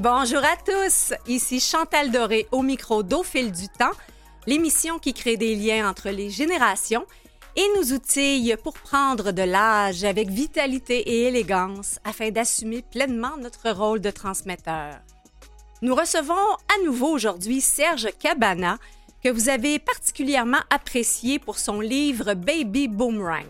Bonjour à tous, ici Chantal Doré au micro d'Au du temps, l'émission qui crée des liens entre les générations et nous outille pour prendre de l'âge avec vitalité et élégance afin d'assumer pleinement notre rôle de transmetteur. Nous recevons à nouveau aujourd'hui Serge Cabana, que vous avez particulièrement apprécié pour son livre Baby Boomerang.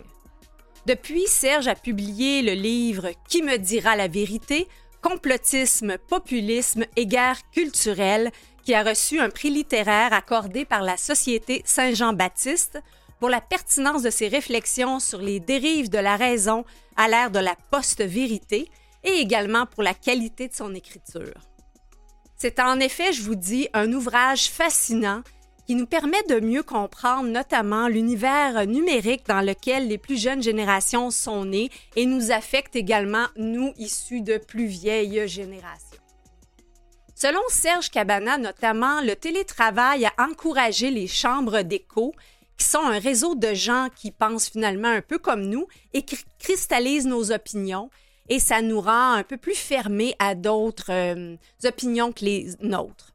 Depuis, Serge a publié le livre Qui me dira la vérité Complotisme, populisme et guerre culturelle, qui a reçu un prix littéraire accordé par la Société Saint-Jean-Baptiste pour la pertinence de ses réflexions sur les dérives de la raison à l'ère de la post-vérité et également pour la qualité de son écriture. C'est en effet, je vous dis, un ouvrage fascinant qui nous permet de mieux comprendre notamment l'univers numérique dans lequel les plus jeunes générations sont nées et nous affecte également, nous, issus de plus vieilles générations. Selon Serge Cabana, notamment, le télétravail a encouragé les chambres d'écho, qui sont un réseau de gens qui pensent finalement un peu comme nous et qui cristallisent nos opinions, et ça nous rend un peu plus fermés à d'autres euh, opinions que les nôtres.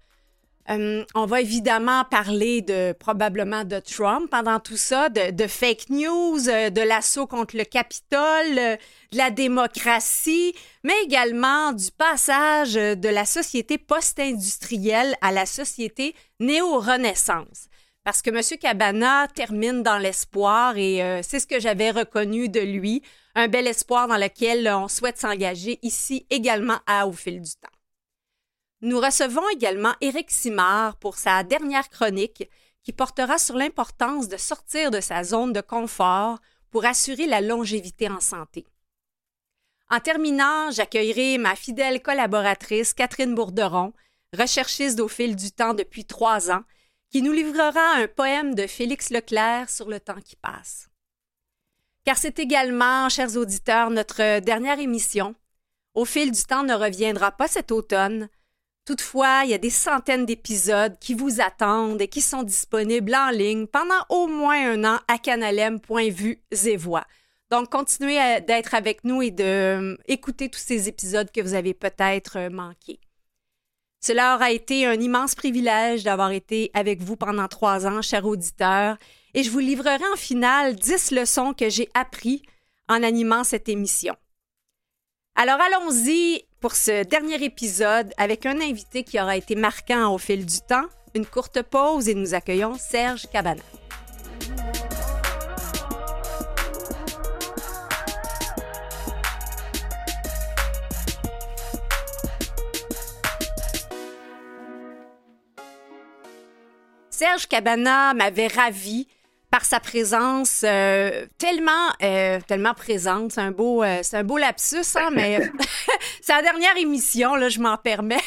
Euh, on va évidemment parler de probablement de Trump pendant tout ça, de, fake news, euh, de l'assaut contre le Capitole, euh, de la démocratie, mais également du passage de la société post-industrielle à la société néo-renaissance. Parce que M. Cabana termine dans l'espoir et c'est ce que j'avais reconnu de lui, un bel espoir dans lequel on souhaite s'engager ici également à Au fil du temps. Nous recevons également Éric Simard pour sa dernière chronique qui portera sur l'importance de sortir de sa zone de confort pour assurer la longévité en santé. En terminant, j'accueillerai ma fidèle collaboratrice Catherine Bourderon, recherchiste au fil du temps depuis trois ans, qui nous livrera un poème de Félix Leclerc sur le temps qui passe. Car c'est également, chers auditeurs, notre dernière émission. Au fil du temps ne reviendra pas cet automne, Toutefois, il y a des centaines d'épisodes qui vous attendent et qui sont disponibles en ligne pendant au moins un an à canalem.vu et voix. Donc, continuez d'être avec nous et d'écouter euh, tous ces épisodes que vous avez peut-être euh, manqués. Cela aura été un immense privilège d'avoir été avec vous pendant trois ans, chers auditeurs, et je vous livrerai en finale dix leçons que j'ai apprises en animant cette émission. Alors allons-y pour ce dernier épisode avec un invité qui aura été marquant au fil du temps. Une courte pause et nous accueillons Serge Cabana. Serge Cabana m'avait ravi par sa présence euh, tellement, euh, tellement présente. C'est un beau, euh, c'est un beau lapsus, hein, mais c'est la dernière émission, là, je m'en permets.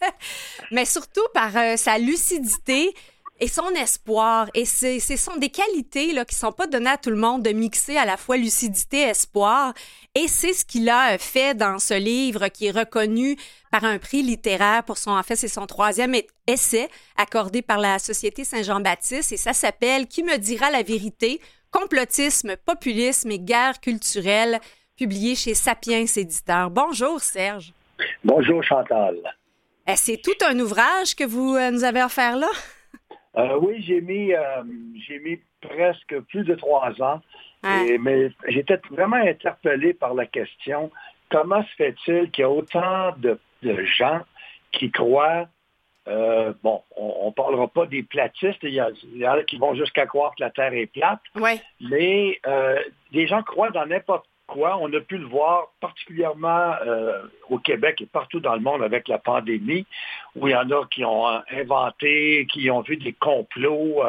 mais surtout par sa lucidité et son espoir. Et ce sont des qualités là, qui sont pas données à tout le monde de mixer à la fois lucidité et espoir. Et c'est ce qu'il a fait dans ce livre qui est reconnu par un prix littéraire pour son, en fait, c'est son troisième essai accordé par la Société Saint-Jean-Baptiste et ça s'appelle Qui me dira la vérité? Complotisme, populisme et guerre culturelle, publié chez Sapiens Éditeurs. Bonjour Serge. Bonjour Chantal. Eh, c'est tout un ouvrage que vous euh, nous avez offert là? Euh, oui, j'ai mis, euh, j'ai mis presque plus de trois ans. mais j'étais vraiment interpellé par la question comment se fait-il qu'il y a autant de de gens qui croient, euh, bon, on ne parlera pas des platistes, il y, a, qui vont jusqu'à croire que la Terre est plate, mais euh, des gens croient dans n'importe On a pu le voir particulièrement euh, au Québec et partout dans le monde avec la pandémie, où il y en a qui ont inventé, qui ont vu des complots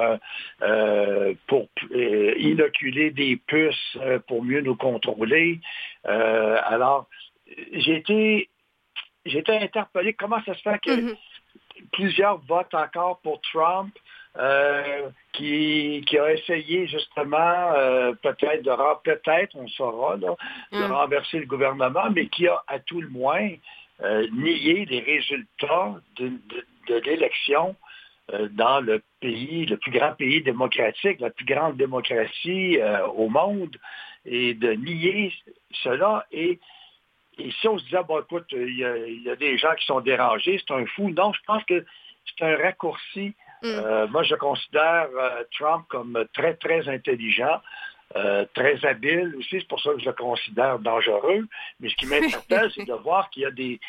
pour inoculer des puces pour mieux nous contrôler. alors, j'ai été interpellé comment ça se fait que mm-hmm. plusieurs votent encore pour Trump, euh, qui, qui, a essayé justement euh, peut-être de peut-être, on saura, de mm. renverser le gouvernement, mais qui a à tout le moins euh, nié les résultats de, de l'élection dans le pays, le plus grand pays démocratique, la plus grande démocratie au monde, et de nier cela. Et et si on se disait, bon, écoute, il y, a, des gens qui sont dérangés, c'est un fou. Non, je pense que c'est un raccourci. Mm. Euh, moi, je considère euh, Trump comme très, très intelligent. Euh, très habile aussi, c'est pour ça que je le considère dangereux. Mais ce qui m'interpelle, c'est de voir qu'il y a des,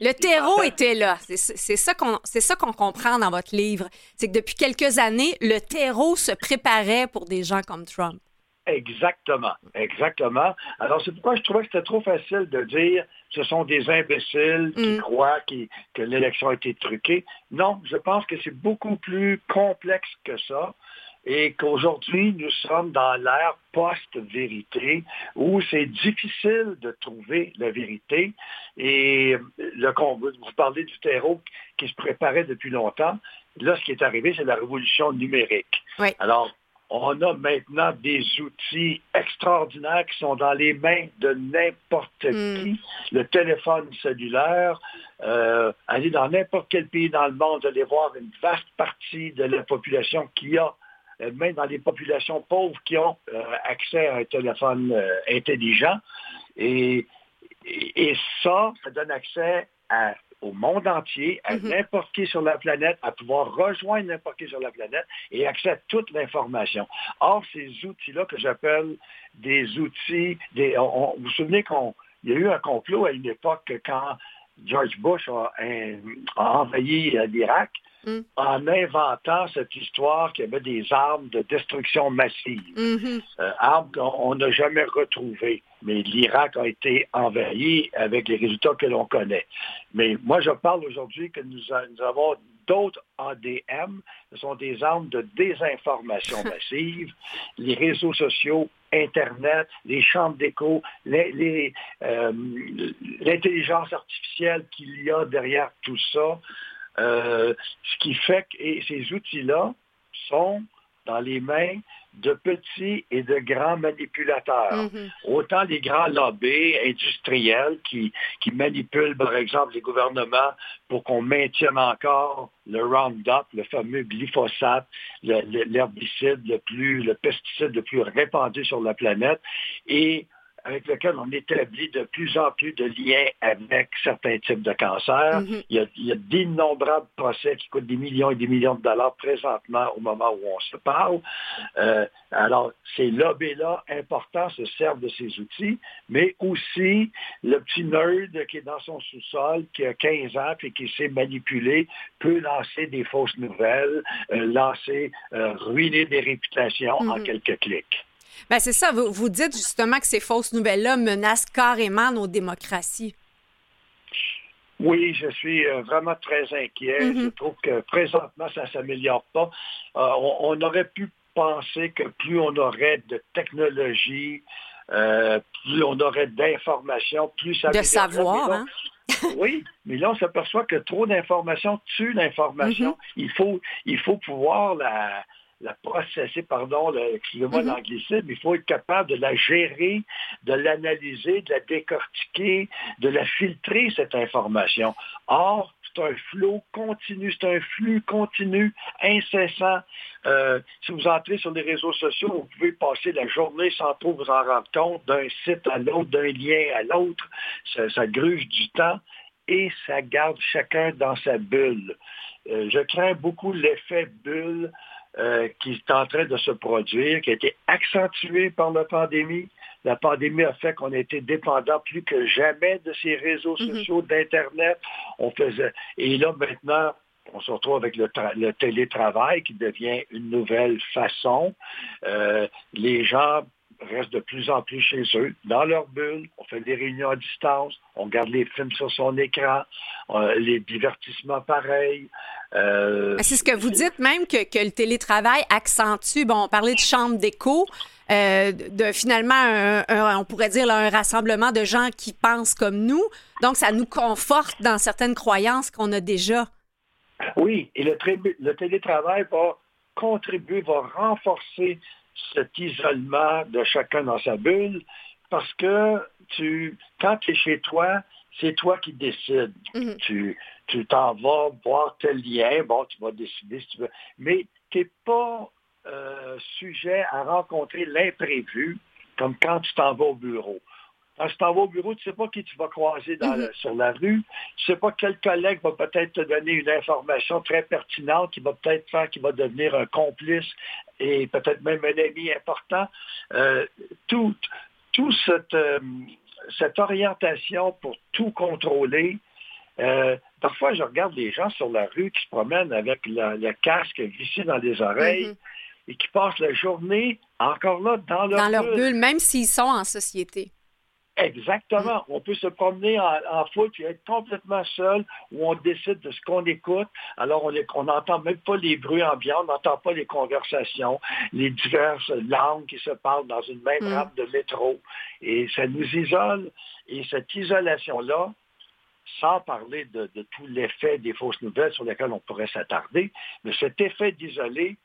le terreau était là. C'est ça qu'on c'est ça qu'on comprend dans votre livre. C'est que depuis quelques années, le terreau se préparait pour des gens comme Trump. Exactement, exactement. Alors c'est pourquoi je trouvais que c'était trop facile de dire ce sont des imbéciles qui mm. croient que l'élection a été truquée. Non, je pense que c'est beaucoup plus complexe que ça et qu'aujourd'hui, nous sommes dans l'ère post-vérité où c'est difficile de trouver la vérité. Et le, vous parlez du terreau qui se préparait depuis longtemps. Là, ce qui est arrivé, c'est la révolution numérique. Alors, on a maintenant des outils extraordinaires qui sont dans les mains de n'importe hmm. qui. Le téléphone cellulaire, euh, aller dans n'importe quel pays dans le monde, aller voir une vaste partie de la population qui a euh, même dans les populations pauvres qui ont euh, accès à un téléphone euh, intelligent. Et, ça, ça donne accès au monde entier, à mm-hmm. n'importe qui sur la planète, à pouvoir rejoindre n'importe qui sur la planète et accès à toute l'information. Or, ces outils-là que j'appelle des outils, des, vous vous souvenez qu'il y a eu un complot à une époque quand George Bush a envahi l'Irak, Mm. en inventant cette histoire qu'il y avait des armes de destruction massive, mm-hmm. euh, armes qu'on n'a jamais retrouvées. Mais l'Irak a été envahi avec les résultats que l'on connaît. Mais moi, je parle aujourd'hui que nous, avons d'autres ADM, ce sont des armes de désinformation massive, les réseaux sociaux, Internet, les chambres d'écho, euh, l'intelligence artificielle qu'il y a derrière tout ça. Euh, ce qui fait que ces outils-là sont dans les mains de petits et de grands manipulateurs. Mm-hmm. Autant les grands lobbies industriels qui, qui manipulent, par exemple, les gouvernements pour qu'on maintienne encore le Roundup, le fameux glyphosate, l'herbicide le, plus, le pesticide le plus répandu sur la planète, et avec lequel on établit de plus en plus de liens avec certains types de cancers. Mm-hmm. il, y a, d'innombrables procès qui coûtent des millions et des millions de dollars présentement au moment où on se parle. Euh, alors, ces lobbies-là importants se servent de ces outils, mais aussi le petit nerd qui est dans son sous-sol, qui a 15 ans et qui sait manipuler, peut lancer des fausses nouvelles, euh, lancer, euh, ruiner des réputations en mm-hmm. quelques clics. Ben c'est ça. Vous, vous dites justement que ces fausses nouvelles-là menacent carrément nos démocraties. Oui, je suis euh, vraiment très inquiet. Mm-hmm. Je trouve que présentement, ça ne s'améliore pas. Euh, on, aurait pu penser que plus on aurait de technologie, euh, plus on aurait d'informations, plus ça De savoir, hein? oui, mais là, on s'aperçoit que trop d'informations tue l'information. Mm-hmm. il, faut, il faut pouvoir la, la processer, pardon, excusez-moi mm-hmm. l'anglicisme, il faut être capable de la gérer, de l'analyser, de la décortiquer, de la filtrer, cette information. Or, c'est un flot continu, c'est un flux continu, incessant. Euh, si vous entrez sur les réseaux sociaux, vous pouvez passer la journée sans trop vous en rendre compte, d'un site à l'autre, d'un lien à l'autre. Ça, ça gruge du temps et ça garde chacun dans sa bulle. Euh, je crains beaucoup l'effet bulle euh, qui est en train de se produire, qui a été accentué par la pandémie. La pandémie a fait qu'on a été dépendant plus que jamais de ces réseaux mhm. sociaux, d'Internet. On faisait. Et là, maintenant, on se retrouve avec le, télétravail qui devient une nouvelle façon. Euh, les gens restent de plus en plus chez eux, dans leur bulle. On fait des réunions à distance, on garde les films sur son écran, euh, les divertissements pareils. Euh, c'est ce que vous dites même que, le télétravail accentue, bon, on parlait de chambre d'écho, euh, de finalement, on pourrait dire un rassemblement de gens qui pensent comme nous. Donc, ça nous conforte dans certaines croyances qu'on a déjà. Oui, et le, le télétravail va contribuer, va renforcer cet isolement de chacun dans sa bulle, parce que tu, quand tu es chez toi, c'est toi qui décides. Mhm. Tu tu t'en vas voir tel lien, bon, tu vas décider si tu veux, mais tu n'es pas euh, sujet à rencontrer l'imprévu, comme quand tu t'en vas au bureau. Quand tu t'en vas au bureau, tu ne sais pas qui tu vas croiser mm-hmm. sur la rue. Tu ne sais pas quel collègue va peut-être te donner une information très pertinente qui va peut-être faire qu'il va devenir un complice et peut-être même un ami important. Euh, tout, tout cette, euh, cette orientation pour tout contrôler, euh, parfois, je regarde les gens sur la rue qui se promènent avec le casque vissé dans les oreilles mm-hmm. et qui passent la journée encore là dans leur, dans leur bulle, même s'ils sont en société. Exactement. On peut se promener en, foot et être complètement seul où on décide de ce qu'on écoute. Alors, on n'entend même pas les bruits ambiants, on n'entend pas les conversations, les diverses langues qui se parlent dans une même mm. rampe de métro. Et ça nous isole. Et cette isolation-là, sans parler de, de tout l'effet des fausses nouvelles sur lesquelles on pourrait s'attarder, mais cet effet d'isoler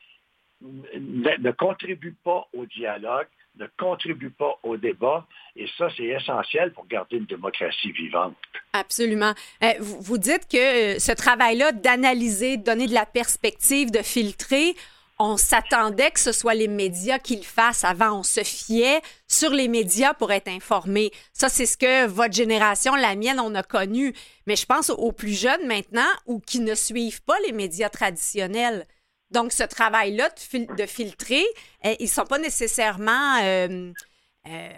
ne contribue pas au dialogue, ne contribue pas au débat. Et ça, c'est essentiel pour garder une démocratie vivante. Absolument. Euh, vous dites que euh, ce travail-là d'analyser, de donner de la perspective, de filtrer, on s'attendait que ce soit les médias qui le fassent avant. On se fiait sur les médias pour être informé. Ça, c'est ce que votre génération, la mienne, on a connu. Mais je pense aux plus jeunes maintenant ou qui ne suivent pas les médias traditionnels. Donc, ce travail-là de, filtrer, euh, ils ne sont pas nécessairement... Euh, euh,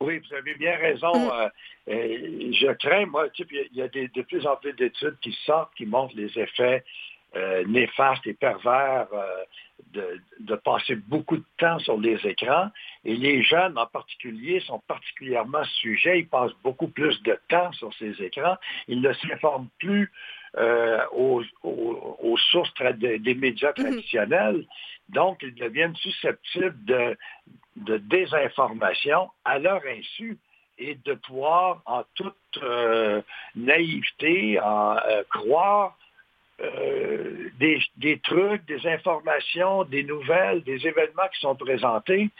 oui, vous avez bien raison. Mm. je crains, moi, il y a de plus en plus d'études qui sortent, qui montrent les effets néfastes et pervers de, de, passer beaucoup de temps sur les écrans. Et les jeunes en particulier sont particulièrement sujets. Ils passent beaucoup plus de temps sur ces écrans. Ils ne s'informent plus euh, aux, sources des médias mhm. traditionnels. Donc, ils deviennent susceptibles de, désinformation à leur insu et de pouvoir en toute euh, naïveté en, euh, croire des, des, trucs, des informations, des nouvelles, des événements qui sont présentés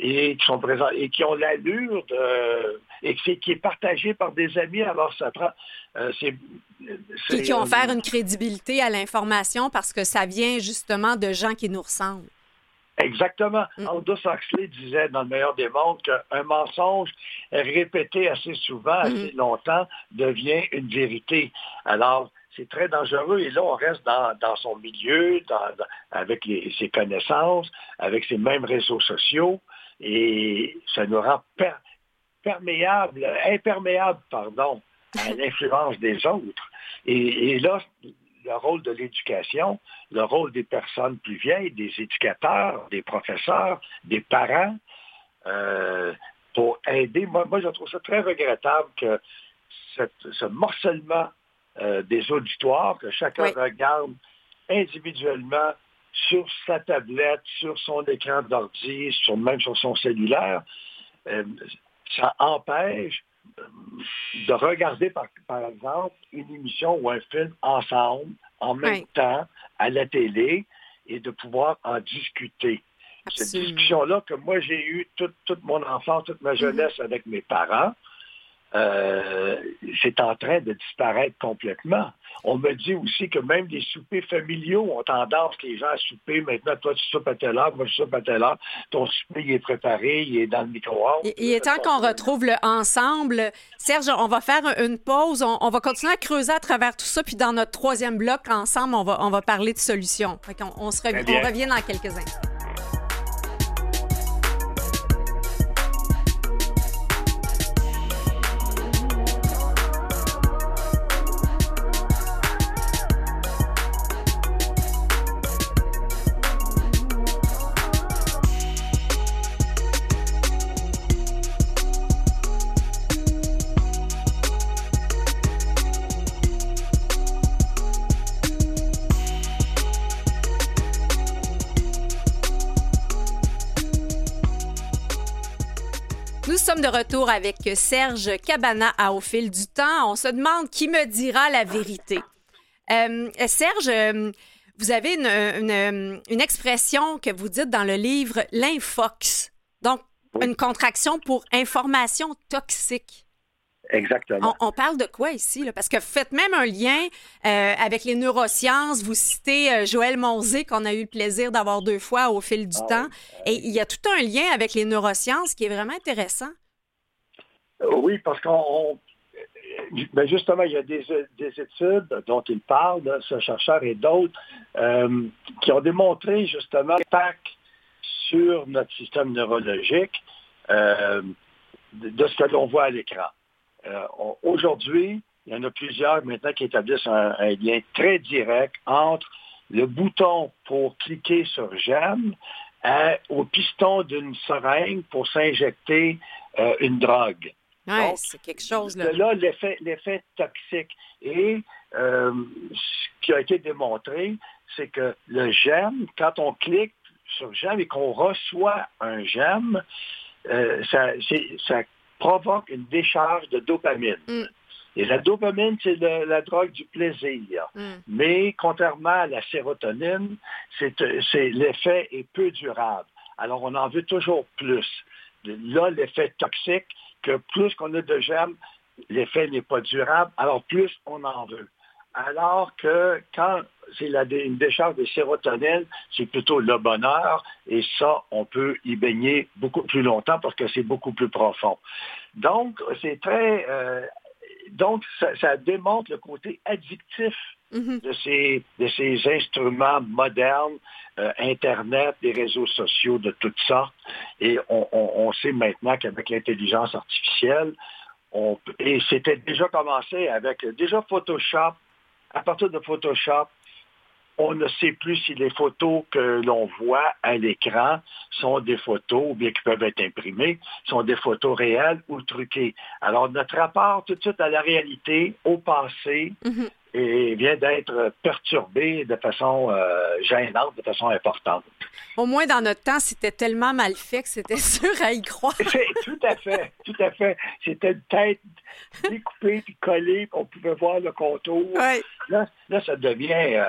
et qui sont présents et qui ont l'allure de et qui, qui est partagé par des amis. Alors ça prend euh, c'est, qui ont offert une crédibilité à l'information parce que ça vient justement de gens qui nous ressemblent. Exactement. Mm. Aldous Huxley disait dans le meilleur des mondes qu'un mensonge répété assez souvent, assez longtemps, devient une vérité. Alors, c'est très dangereux. Et là, on reste dans, son milieu, avec ses connaissances, avec ses mêmes réseaux sociaux et ça nous rend perméable, imperméable, pardon, à l'influence des autres. Et, là, le rôle de l'éducation, le rôle des personnes plus vieilles, des éducateurs, des professeurs, des parents, euh, pour aider. Moi, moi, je trouve ça très regrettable que ce morcellement euh, des auditoires, que chacun regarde individuellement sur sa tablette, sur son écran d'ordi, sur, même sur son cellulaire, euh, ça empêche de regarder, par, exemple, une émission ou un film ensemble, en même temps, à la télé, et de pouvoir en discuter. Cette discussion-là que moi j'ai eue toute, mon enfance, toute ma mm-hmm. jeunesse avec mes parents, euh, c'est en train de disparaître complètement. On me dit aussi que même les soupers familiaux ont tendance, les gens à souper, maintenant, toi, tu soupes à telle heure, moi, je soupe à telle heure, ton souper, il est préparé, il est dans le micro-ondes. Il, est temps qu'on retrouve le ensemble. Serge, on va faire une pause, on, va continuer à creuser à travers tout ça, puis dans notre troisième bloc, ensemble, on va, on va parler de solutions. on, se on revient dans quelques instants. Retour avec Serge Cabana à Au fil du temps. On se demande qui me dira la vérité. Euh, Serge, euh, vous avez une, une, expression que vous dites dans le livre, l'infox. Donc, une contraction pour information toxique. Exactement. On, parle de quoi ici? Parce que faites même un lien euh, avec les neurosciences. Vous citez euh, Joël Monzé, qu'on a eu le plaisir d'avoir deux fois au fil du ah temps. Et il y a tout un lien avec les neurosciences qui est vraiment intéressant. Oui, parce qu'on ben justement, il y a des, études dont il parle, ce chercheur et d'autres, euh, qui ont démontré justement l'impact sur notre système neurologique euh, de, ce que l'on voit à l'écran. Euh, aujourd'hui, il y en a plusieurs maintenant qui établissent un, lien très direct entre le bouton pour cliquer sur j'aime au piston d'une seringue pour s'injecter une drogue. C'est quelque chose. Là, là l'effet toxique. Et euh, ce qui a été démontré, c'est que le j'aime, quand on clique sur j'aime et qu'on reçoit un j'aime, euh, ça, provoque une décharge de dopamine. Mm. Et la dopamine, c'est la drogue du plaisir. Mm. Mais contrairement à la sérotonine, l'effet est peu durable. Alors, on en veut toujours plus. Là, l'effet toxique, que plus qu'on a de gemmes, l'effet n'est pas durable, alors plus on en veut. Alors que quand c'est une décharge de sérotonine, c'est plutôt le bonheur, et ça, on peut y baigner beaucoup plus longtemps parce que c'est beaucoup plus profond. Donc, c'est très... Euh, donc, ça, démontre le côté addictif mm-hmm. de, ces, de ces instruments modernes, euh, Internet, des réseaux sociaux de toutes sortes. Et on, sait maintenant qu'avec l'intelligence artificielle, on, et c'était déjà commencé avec déjà Photoshop, à partir de Photoshop, on ne sait plus si les photos que l'on voit à l'écran sont des photos, ou bien qui peuvent être imprimées, sont des photos réelles ou truquées. Alors, notre rapport tout de suite à la réalité, au passé, mm-hmm. Et vient d'être perturbé de façon euh, gênante, de façon importante. Au moins, dans notre temps, c'était tellement mal fait que c'était sûr à y croire. tout à fait, tout à fait. C'était une tête découpée puis collée, qu'on pouvait voir le contour. Là, là, ça devient... Euh,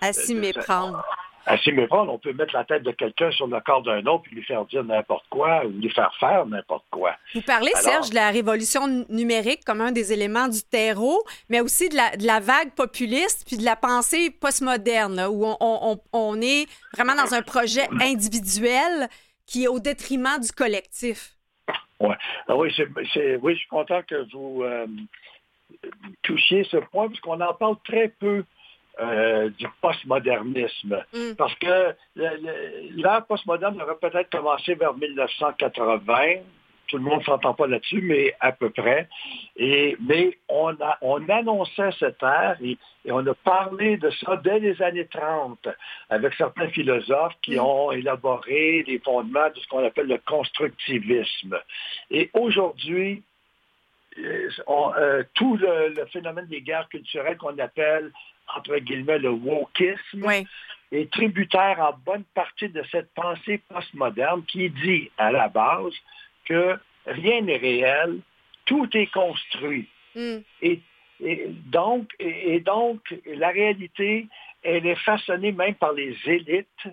à s'y méprendre. À s'y méprendre, on peut mettre la tête de quelqu'un sur le corps d'un autre puis lui faire dire n'importe quoi ou lui faire faire n'importe quoi. Vous parlez, Serge, de la révolution numérique comme un des éléments du terreau, mais aussi de la, vague populiste puis de la pensée postmoderne, où on, est vraiment dans un projet individuel qui est au détriment du collectif. Ouais. Ah oui, oui, je suis content que vous euh, touchiez ce point, parce qu'on en parle très peu euh, du postmodernisme. Mm. Parce que l'ère postmoderne aurait peut-être commencé vers 1980. Tout le monde ne s'entend pas là-dessus, mais à peu près. Et, mais on, a, on annonçait cette ère et, on a parlé de ça dès les années 30 avec certains philosophes qui mm. ont élaboré les fondements de ce qu'on appelle le constructivisme. Et aujourd'hui, euh, euh, tout le, phénomène des guerres culturelles qu'on appelle entre guillemets, le wokisme, est tributaire en bonne partie de cette pensée postmoderne qui dit à la base que rien n'est réel, tout est construit. Hmm. Et, donc, et, donc, la réalité, elle est façonnée même par les élites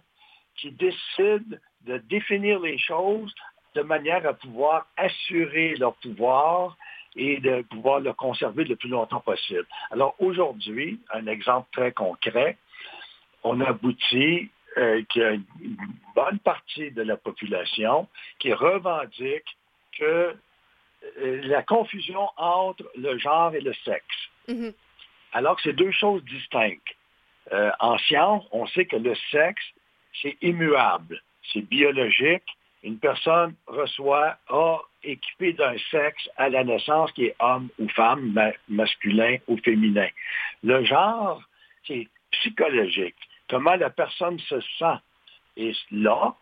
qui décident de définir les choses de manière à pouvoir assurer leur pouvoir et de pouvoir le conserver le plus longtemps possible. Alors aujourd'hui, un exemple très concret, on aboutit euh, qu'il y a une bonne partie de la population qui revendique que euh, la confusion entre le genre et le sexe. Mm-hmm. Alors que c'est deux choses distinctes. Euh, en science, on sait que le sexe, c'est immuable, c'est biologique. Une personne reçoit, a équipé d'un sexe à la naissance qui est homme ou femme, masculin ou féminin. Le genre, c'est psychologique. Comment la personne se sent. Et là,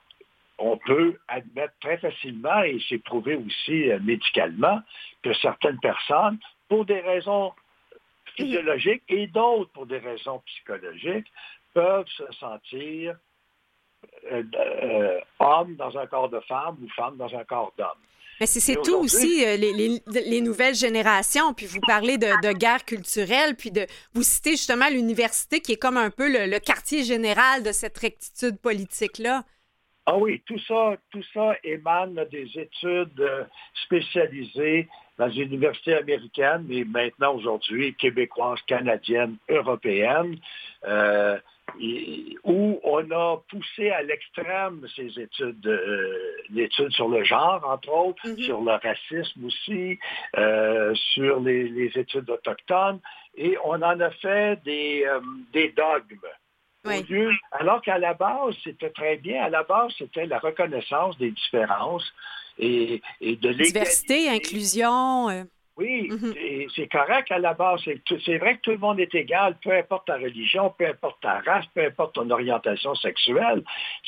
on peut admettre très facilement, et c'est prouvé aussi euh, médicalement, que certaines personnes, pour des raisons physiologiques et d'autres pour des raisons psychologiques, peuvent se sentir euh, euh, homme dans un corps de femme ou femme dans un corps d'homme. Mais c'est tout aussi, euh, les, nouvelles générations. Puis vous parlez de, guerre culturelle, puis de vous citez justement l'université qui est comme un peu le, quartier général de cette rectitude politique-là. Ah oui, tout ça, tout ça émane des études euh, spécialisées dans les universités américaines, mais maintenant aujourd'hui québécoises, canadiennes, européennes. Euh, où on a poussé à l'extrême ces études euh, l'étude sur le genre, entre autres, Mhm. sur le racisme aussi, euh, sur les, les études autochtones, et on en a fait des, euh, des dogmes. Au Oui. lieu- alors qu'à la base, c'était très bien. À la base, c'était la reconnaissance des différences et, et de Diversité, l'égalité. inclusion. Oui, Mhm. et c'est correct à la base. C'est vrai que tout le monde est égal, peu importe ta religion, peu importe ta race, peu importe ton orientation sexuelle.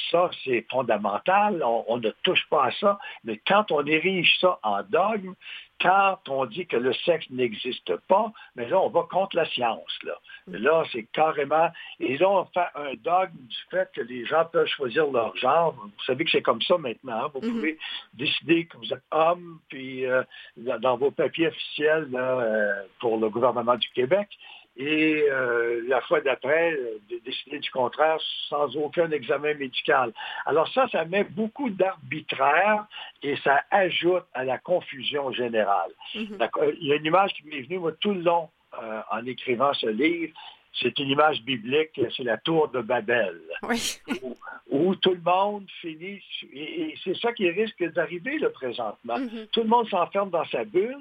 Ça, c'est fondamental. On, on ne touche pas à ça. Mais quand on érige ça en dogme, quand on dit que le sexe n'existe pas, mais là, on va contre la science. Là, là c'est carrément... Et là, on fait un dogme du fait que les gens peuvent choisir leur genre. Vous savez que c'est comme ça maintenant. hein. Vous Mhm. pouvez décider que vous êtes homme, puis euh, dans dans vos papiers officiels là, euh, pour le gouvernement du Québec, et euh, la fois d'après, euh, de décider du contraire sans aucun examen médical. Alors ça, ça met beaucoup d'arbitraire et ça ajoute à la confusion générale. mhm. D'accord. Il y a une image qui m'est venue moi, tout le long euh, en écrivant ce livre. C'est une image biblique, c'est la tour de Babel Oui. où, où tout le monde finit, et, et c'est ça qui risque d'arriver le présentement. Mhm. Tout le monde s'enferme dans sa bulle,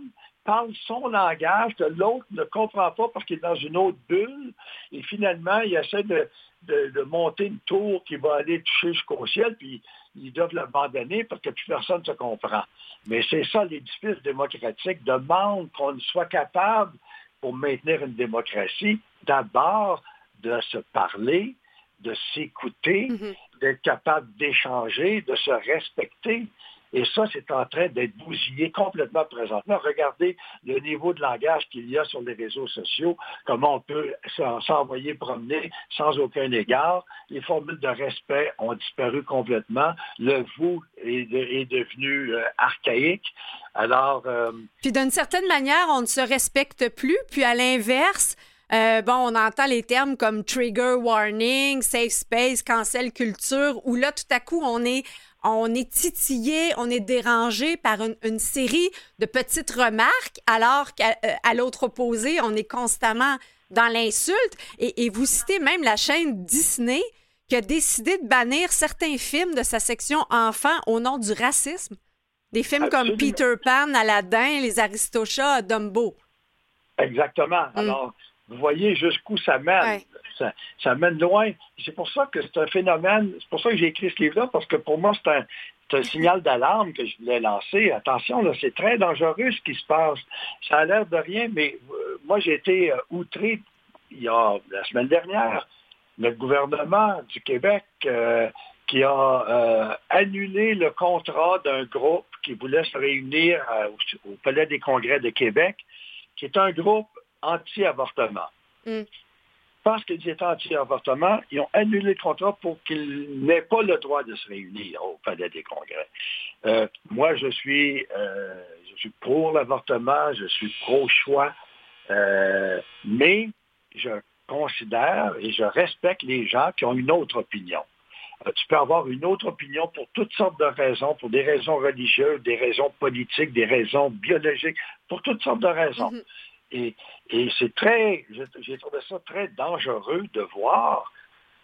parle son langage, que l'autre ne comprend pas parce qu'il est dans une autre bulle, et finalement, il essaie de, de- de monter une tour qui va aller toucher jusqu'au ciel, puis ils doivent l'abandonner parce que plus personne ne se comprend. Mais c'est ça, l'édifice démocratique demande qu'on soit capable, pour maintenir une démocratie, d'abord de se parler, de s'écouter, Mhm. d'être capable d'échanger, de se respecter. Et ça, c'est en train d'être bousillé complètement présentement. Regardez le niveau de langage qu'il y a sur les réseaux sociaux, comment on peut s'en- s'envoyer promener sans aucun égard. Les formules de respect ont disparu complètement. Le vous est devenu euh, archaïque. Alors, euh, Puis d'une certaine manière, on ne se respecte plus. Puis à l'inverse, euh, bon, on entend les termes comme trigger warning, safe space, cancel culture, où là, tout à coup, on est, on est titillé, on est dérangé par une, une série de petites remarques, alors qu'à euh, à l'autre opposé, on est constamment dans l'insulte. Et, et vous citez même la chaîne Disney qui a décidé de bannir certains films de sa section enfants au nom du racisme. Des films comme. Peter Pan, Aladdin, Les Aristochats, Dumbo. Exactement. Mm. Alors, vous voyez jusqu'où ça mène. Ouais. Ça, mène loin. C'est pour ça que c'est un phénomène, c'est pour ça que j'ai écrit ce livre-là, parce que pour moi, c'est un, signal d'alarme que je voulais lancer. Attention, là, c'est très dangereux ce qui se passe. Ça a l'air de rien, mais euh, moi, j'ai été euh, outré il y a la semaine dernière. Le gouvernement du Québec euh, qui a annulé le contrat d'un groupe qui voulait se réunir au, au Palais des Congrès de Québec, qui est un groupe anti-avortement. Mm. Parce qu'ils étaient anti-avortement, ils ont annulé le contrat pour qu'ils n'aient pas le droit de se réunir au Palais des Congrès. Euh, moi, je suis, euh, je suis pour l'avortement, je suis pro-choix, euh, mais je considère et je respecte les gens qui ont une autre opinion. Tu peux avoir une autre opinion pour toutes sortes de raisons, pour des raisons religieuses, des raisons politiques, des raisons biologiques, pour toutes sortes de raisons. Mhm. Et, et c'est très, j'ai trouvé ça très dangereux de voir.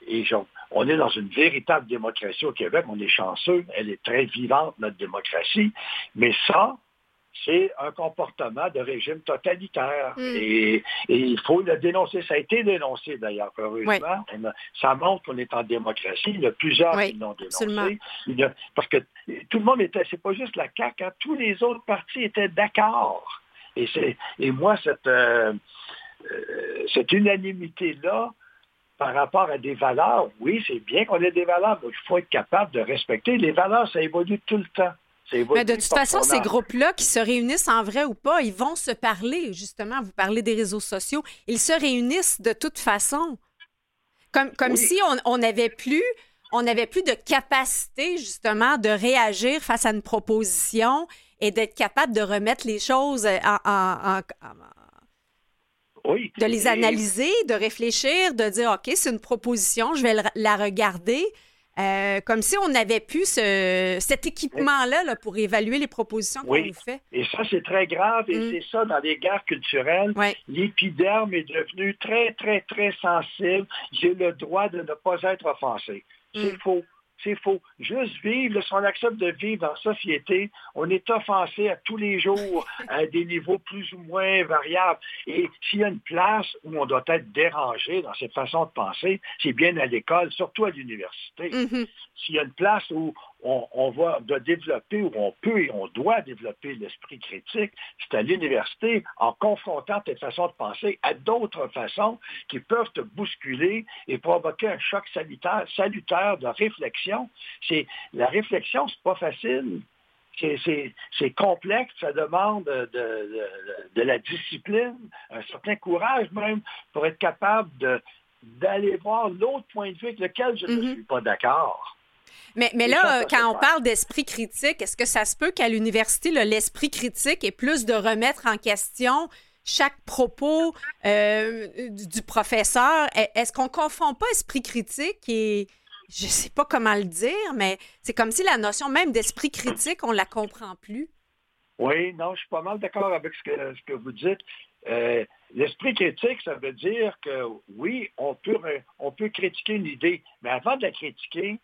Et je- on est dans une véritable démocratie au Québec, on est chanceux, elle est très vivante, notre démocratie. Mais ça, c'est un comportement de régime totalitaire. Mm. Et, et il faut le dénoncer. Ça a été dénoncé d'ailleurs, heureusement. On a- ça montre qu'on est en démocratie. Il y a plusieurs Oui, qui l'ont dénoncé. a- parce que tout le monde était, c'est pas juste la CAQ, hein, tous les autres partis étaient d'accord. Et, c'est, et moi, cette, euh, euh, cette unanimité-là, par rapport à des valeurs, oui, c'est bien qu'on ait des valeurs, mais il faut être capable de respecter. Les valeurs, ça évolue tout le temps. Mais de toute façon, ces groupes-là qui se réunissent en vrai ou pas, ils vont se parler, justement. Vous parlez des réseaux sociaux. Ils se réunissent de toute façon. Comme, comme Oui. si on on n'avait plus, on n'avait plus de capacité, justement, de réagir face à une proposition et d'être capable de remettre les choses en, en- en- en- Oui. de les analyser, de réfléchir, de dire, OK, c'est une proposition, je vais le- la regarder. Euh, comme si on avait plus ce- cet équipement-là là, pour évaluer les propositions qu'on Oui. nous fait. Et ça, c'est très grave. Et Mm. c'est ça, dans les guerres culturelles, l'épiderme est devenu très, très, très sensible. J'ai le droit de ne pas être offensé. C'est Mm. faux. C'est faux. Juste vivre, si on accepte de vivre dans la société, on est offensé à tous les jours à des niveaux plus ou moins variables. Et s'il y a une place où on doit être dérangé dans cette façon de penser, c'est bien à l'école, surtout à l'université. Mm-hmm. S'il y a une place où on, va de développer, où on peut et on doit développer l'esprit critique, c'est à l'université en confrontant tes façons de penser à d'autres façons qui peuvent te bousculer et provoquer un choc salutaire, salutaire de réflexion. C'est, la réflexion, c'est pas facile. C'est complexe, ça demande de, la discipline, un certain courage même pour être capable d'aller voir l'autre point de vue avec lequel je ne mm-hmm. suis pas d'accord. Mais, mais là, quand on parle d'esprit critique, est-ce que ça se peut qu'à l'université, l'esprit critique est plus de remettre en question chaque propos euh, du, professeur? Est-ce qu'on ne confond pas esprit critique et je ne sais pas comment le dire, mais c'est comme si la notion même d'esprit critique, on ne la comprend plus. Oui, non, je suis pas mal d'accord avec ce que, ce que vous dites. Euh, l'esprit critique, ça veut dire que oui, on peut, on peut critiquer une idée, mais avant de la critiquer,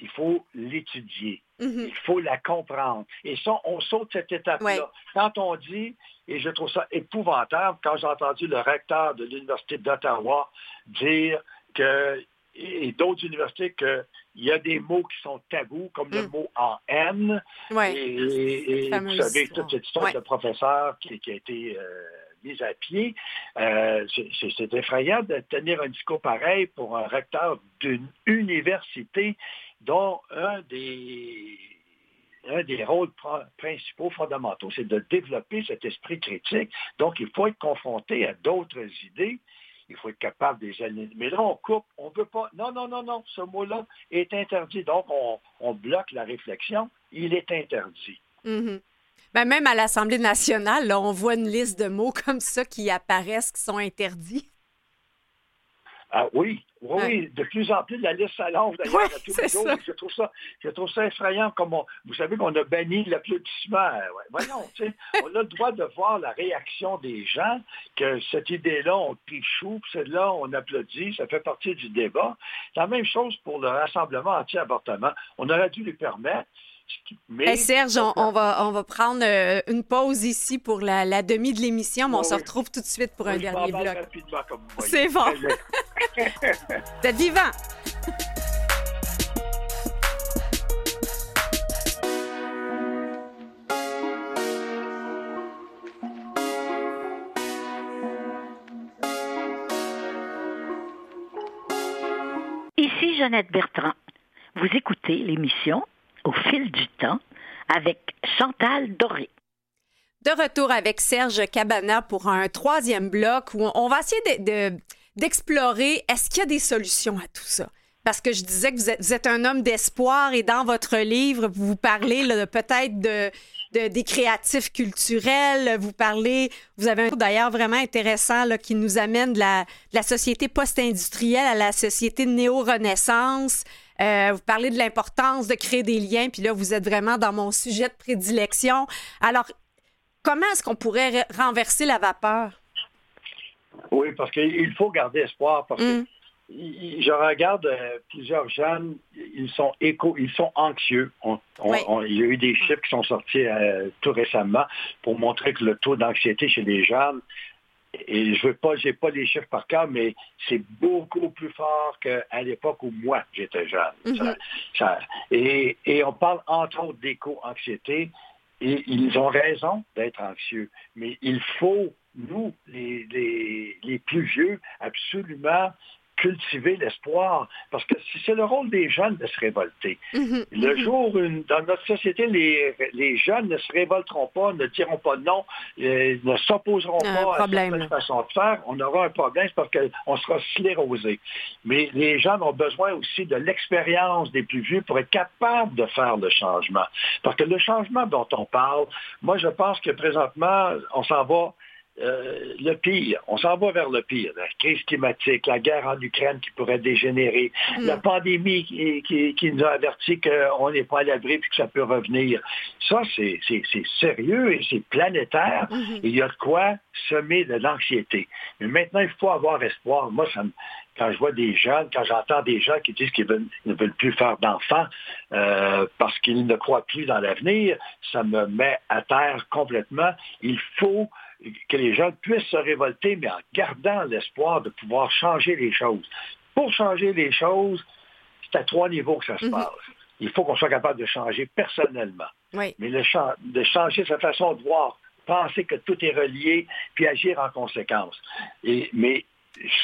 il faut l'étudier. Mm-hmm. Il faut la comprendre. Et ça, on saute cette étape-là. Quand on dit, et je trouve ça épouvantable, quand j'ai entendu le recteur de l'Université d'Ottawa dire que, et d'autres universités, qu'il y a des mots qui sont tabous, comme le mm. mot en haine. Et, vous savez, toute cette histoire de professeur qui, a été... Euh, mise à pied. Euh, c'est effrayant de tenir un discours pareil pour un recteur d'une université dont un des, des rôles principaux, fondamentaux, c'est de développer cet esprit critique. Donc, il faut être confronté à d'autres idées. Il faut être capable des Mais là, on coupe, on ne veut pas. Non, non, non, non, ce mot-là est interdit. Donc, on, bloque la réflexion. Il est interdit. Mm-hmm. Ben, même à l'Assemblée nationale, on voit une liste de mots comme ça qui apparaissent, qui sont interdits. Ah oui, oui, de plus en plus, la liste s'allonge d'ailleurs tous les jours. Je trouve, ça, je trouve ça effrayant. Comme vous savez qu'on a banni l'applaudissement. Ouais. Voyons, on a le droit de voir la réaction des gens, que cette idée-là, on prie chou, puis celle-là, on applaudit, ça fait partie du débat. C'est la même chose pour le rassemblement anti-avortement. On aurait dû lui permettre. Mais... Serge, on, va, on va prendre euh, une pause ici pour la, demi de l'émission, mais on se retrouve tout de suite pour un dernier bloc. C'est bon. Vous êtes vivant. Ici Jeannette Bertrand. Vous écoutez l'émission au fil du temps avec Chantal Doré. De retour avec Serge Cabana pour un troisième bloc où on va essayer d'explorer est-ce qu'il y a des solutions à tout ça? Parce que je disais que vous êtes, un homme d'espoir et dans votre livre, vous parlez peut-être de, des créatifs culturels, vous parlez, vous avez un d'ailleurs vraiment intéressant qui nous amène de la société post-industrielle à la société néo-renaissance. Euh, vous parlez de l'importance de créer des liens, puis là, vous êtes vraiment dans mon sujet de prédilection. Alors, comment est-ce qu'on pourrait renverser la vapeur? Oui, parce qu'il faut garder espoir, parce que mm. je regarde euh, plusieurs jeunes, ils sont éco, ils sont anxieux. il y a eu des chiffres qui sont sortis euh, tout récemment pour montrer que le taux d'anxiété chez les jeunes et je veux pas, j'ai pas les chiffres par cœur, mais c'est beaucoup plus fort qu'à l'époque où moi j'étais jeune. Mhm. et, on parle entre autres d'éco-anxiété, et ils ont raison d'être anxieux, mais il faut, nous, les, les plus vieux, absolument cultiver l'espoir, parce que c'est le rôle des jeunes de se révolter. Mhm, le mhm. jour où, dans notre société, les, les, jeunes ne se révolteront pas, ne diront pas non, euh, ne s'opposeront pas à cette façon de faire, on aura un problème, parce qu'on sera sclérosé. Mais les jeunes ont besoin aussi de l'expérience des plus vieux pour être capables de faire le changement. Parce que le changement dont on parle, moi je pense que présentement, on s'en va euh, le pire. On s'en va vers le pire. La crise climatique, la guerre en Ukraine qui pourrait dégénérer, mm. la pandémie qui, nous a averti qu'on n'est pas à l'abri et que ça peut revenir. Ça, c'est sérieux et c'est planétaire. Mm-hmm. Il y a de quoi semer de l'anxiété. Mais maintenant, il faut avoir espoir. Moi, quand je vois des jeunes, quand j'entends des gens qui disent qu'ils ne veulent plus faire d'enfants euh, parce qu'ils ne croient plus dans l'avenir, ça me met à terre complètement. Il faut que les gens puissent se révolter, mais en gardant l'espoir de pouvoir changer les choses. Pour changer les choses, c'est à trois niveaux que ça se mhm. passe. Il faut qu'on soit capable de changer personnellement. Mais de changer sa façon de voir, penser que tout est relié, puis agir en conséquence. Et, mais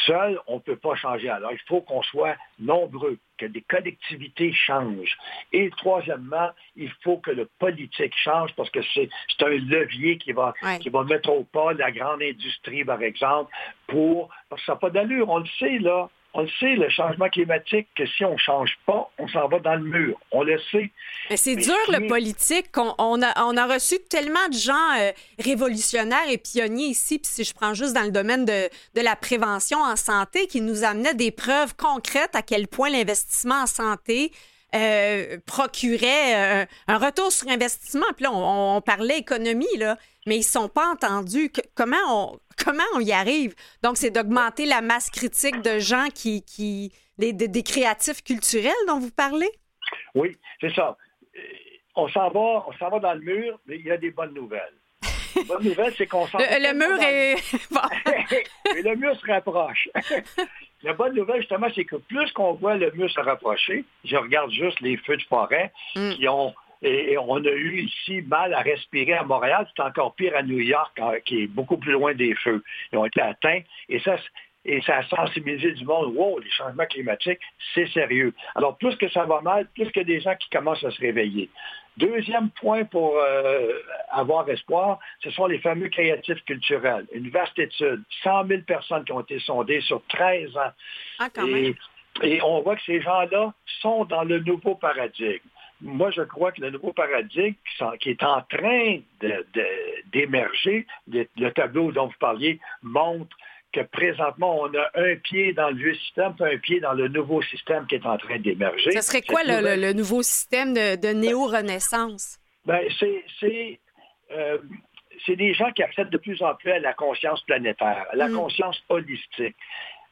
seul, on ne peut pas changer. Alors, il faut qu'on soit nombreux, que des collectivités changent. Et troisièmement, il faut que le politique change parce que c'est un levier qui va, qui va mettre au pas la grande industrie, par exemple, pour... Parce que ça n'a pas d'allure, on le sait, là on le sait, le changement climatique, que si on ne change pas, on s'en va dans le mur. On le sait. Mais c'est dur, le politique. On, a, on, a, reçu tellement de gens euh, révolutionnaires et pionniers ici, puis si je prends juste dans le domaine de, de, la prévention en santé, qui nous amenaient des preuves concrètes à quel point l'investissement en santé euh, procurait euh, un retour sur investissement. Puis là, on, parlait économie, là, mais ils ne sont pas entendus. comment, on, comment on y arrive? Donc, c'est d'augmenter la masse critique de gens qui. qui des, des, créatifs culturels dont vous parlez? Oui, c'est ça. On s'en va, on s'en va dans le mur, mais il y a des bonnes nouvelles. La bonne nouvelle, c'est qu'on s'en le, le mur est. mais le mur se rapproche. La bonne nouvelle, justement, c'est que plus qu'on voit le mur se rapprocher, je regarde juste les feux de forêt mm. qui ont et, on a eu ici mal à respirer à Montréal, c'est encore pire à New York, hein, qui est beaucoup plus loin des feux. Ils ont été atteints. Et ça, et ça a sensibilisé du monde. Wow, les changements climatiques, c'est sérieux. Alors, plus que ça va mal, plus que des gens qui commencent à se réveiller. Deuxième point pour euh, avoir espoir, ce sont les fameux créatifs culturels. Une vaste étude, 100 000 personnes qui ont été sondées sur 13 ans. Ah, quand et, même. et on voit que ces gens-là sont dans le nouveau paradigme moi, je crois que le nouveau paradigme qui est en train d'émerger, le tableau dont vous parliez montre que présentement, on a un pied dans le vieux système, puis un pied dans le nouveau système qui est en train d'émerger. Ce serait quoi le, nouveau système de, néo-renaissance? Ben, euh, c'est des gens qui acceptent de plus en plus à la conscience planétaire, à la mm. conscience holistique.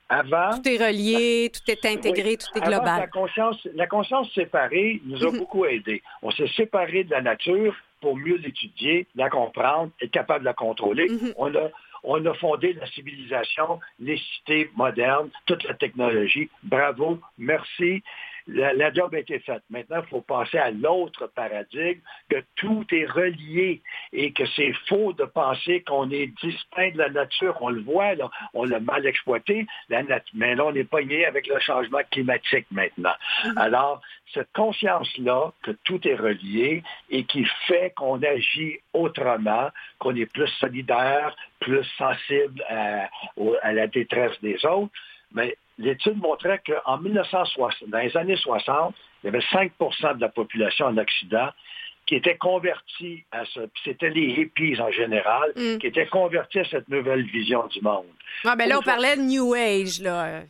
Avant, tout est relié, tout est intégré, tout est global. La conscience, la conscience séparée nous a mhm. beaucoup aidés. On s'est séparé de la nature pour mieux l'étudier, la comprendre, être capable de la contrôler. Mhm. On a on a fondé la civilisation, les cités modernes, toute la technologie. Bravo, merci la, job a été faite. Maintenant, il faut passer à l'autre paradigme, que tout est relié et que c'est faux de penser qu'on est distinct de la nature. On le voit, là, on l'a mal exploité, la mais là, on est pogné avec le changement climatique maintenant. Mm-hmm. Alors, cette conscience-là, que tout est relié et qui fait qu'on agit autrement, qu'on est plus solidaire, plus sensible à, à la détresse des autres, mais l'étude montrait qu'en 1960, dans les années 60, il y avait 5% de la population en Occident qui était convertie à ce, c'était les hippies en général, mm. qui étaient convertis à cette nouvelle vision du monde. Ah, ben là, on parlait de New Age, là.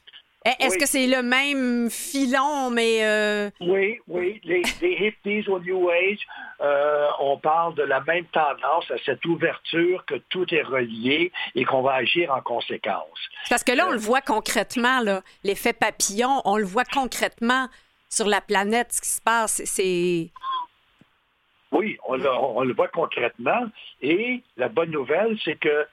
Eh, est-ce que c'est le même filon, mais... Euh, oui, oui. Les, hippies au New Age, euh, on parle de la même tendance, à cette ouverture que tout est relié et qu'on va agir en conséquence. Parce que là, on le voit concrètement, l'effet papillon, on le voit concrètement sur la planète, ce qui se passe. C'est... Oui, on le voit concrètement. Et la bonne nouvelle, c'est que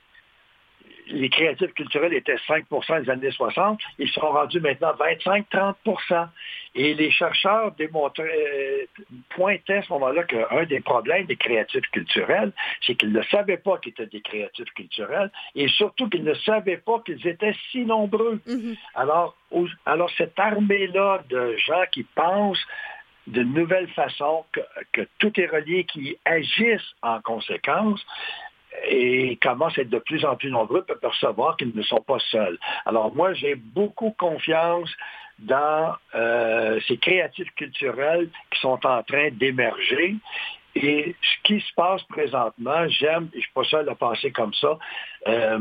les créatifs culturels étaient 5% des années 60, ils sont rendus maintenant 25-30% Et les chercheurs démontraient, euh, pointaient à ce moment-là qu'un des problèmes des créatifs culturels, c'est qu'ils ne savaient pas qu'ils étaient des créatifs culturels et surtout qu'ils ne savaient pas qu'ils étaient si nombreux. Mm-hmm. alors, alors, cette armée-là de gens qui pensent de nouvelles façons, que, que, tout est relié, qui agissent en conséquence, et commencent à être de plus en plus nombreux pour percevoir qu'ils ne sont pas seuls. Alors moi, j'ai beaucoup confiance dans euh, ces créatifs culturels qui sont en train d'émerger Et ce qui se passe présentement, j'aime, et je suis pas seul à penser comme ça, euh,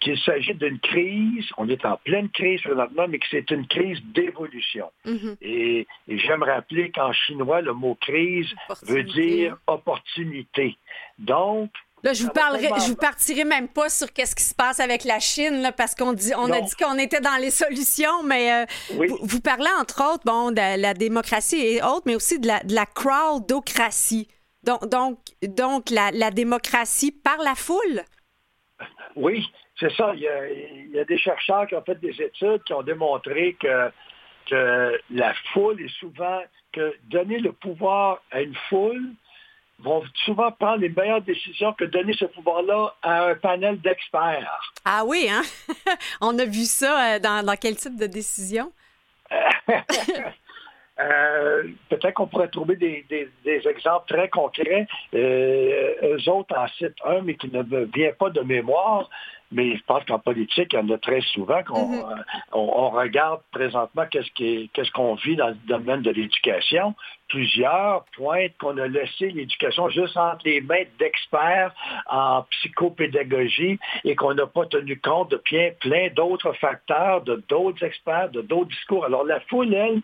qu'il s'agit d'une crise, on est en pleine crise présentement, mais que c'est une crise d'évolution. Mm-hmm. Et, j'aime rappeler qu'en chinois, le mot crise veut dire opportunité. Donc, Là, je vous parlerai, je vous partirai même pas sur qu'est-ce qui se passe avec la Chine, là, parce qu'on dit, on a dit qu'on était dans les solutions, mais euh, vous, parlez entre autres, bon, de la démocratie et autres, mais aussi de la, de la crowdocratie. Donc, donc, donc la, démocratie par la foule. Oui, c'est ça. Il y, a, il y, a, des chercheurs qui ont fait des études qui ont démontré que, que la foule est souvent que donner le pouvoir à une foule vont souvent prendre les meilleures décisions que donner ce pouvoir-là à un panel d'experts. Ah oui, hein? On a vu ça euh, dans, dans quel type de décision? Euh, peut-être qu'on pourrait trouver des, exemples très concrets. Euh, eux autres en citent un, mais qui ne vient pas de mémoire. Mais je pense qu'en politique, il y en a très souvent qu'on mm-hmm. euh, on, regarde présentement qu'est-ce qu'on vit dans le domaine de l'éducation. Plusieurs pointent qu'on a laissé l'éducation juste entre les mains d'experts en psychopédagogie et qu'on n'a pas tenu compte de plein, plein d'autres facteurs, de d'autres experts, de d'autres discours. Alors la foule, elle,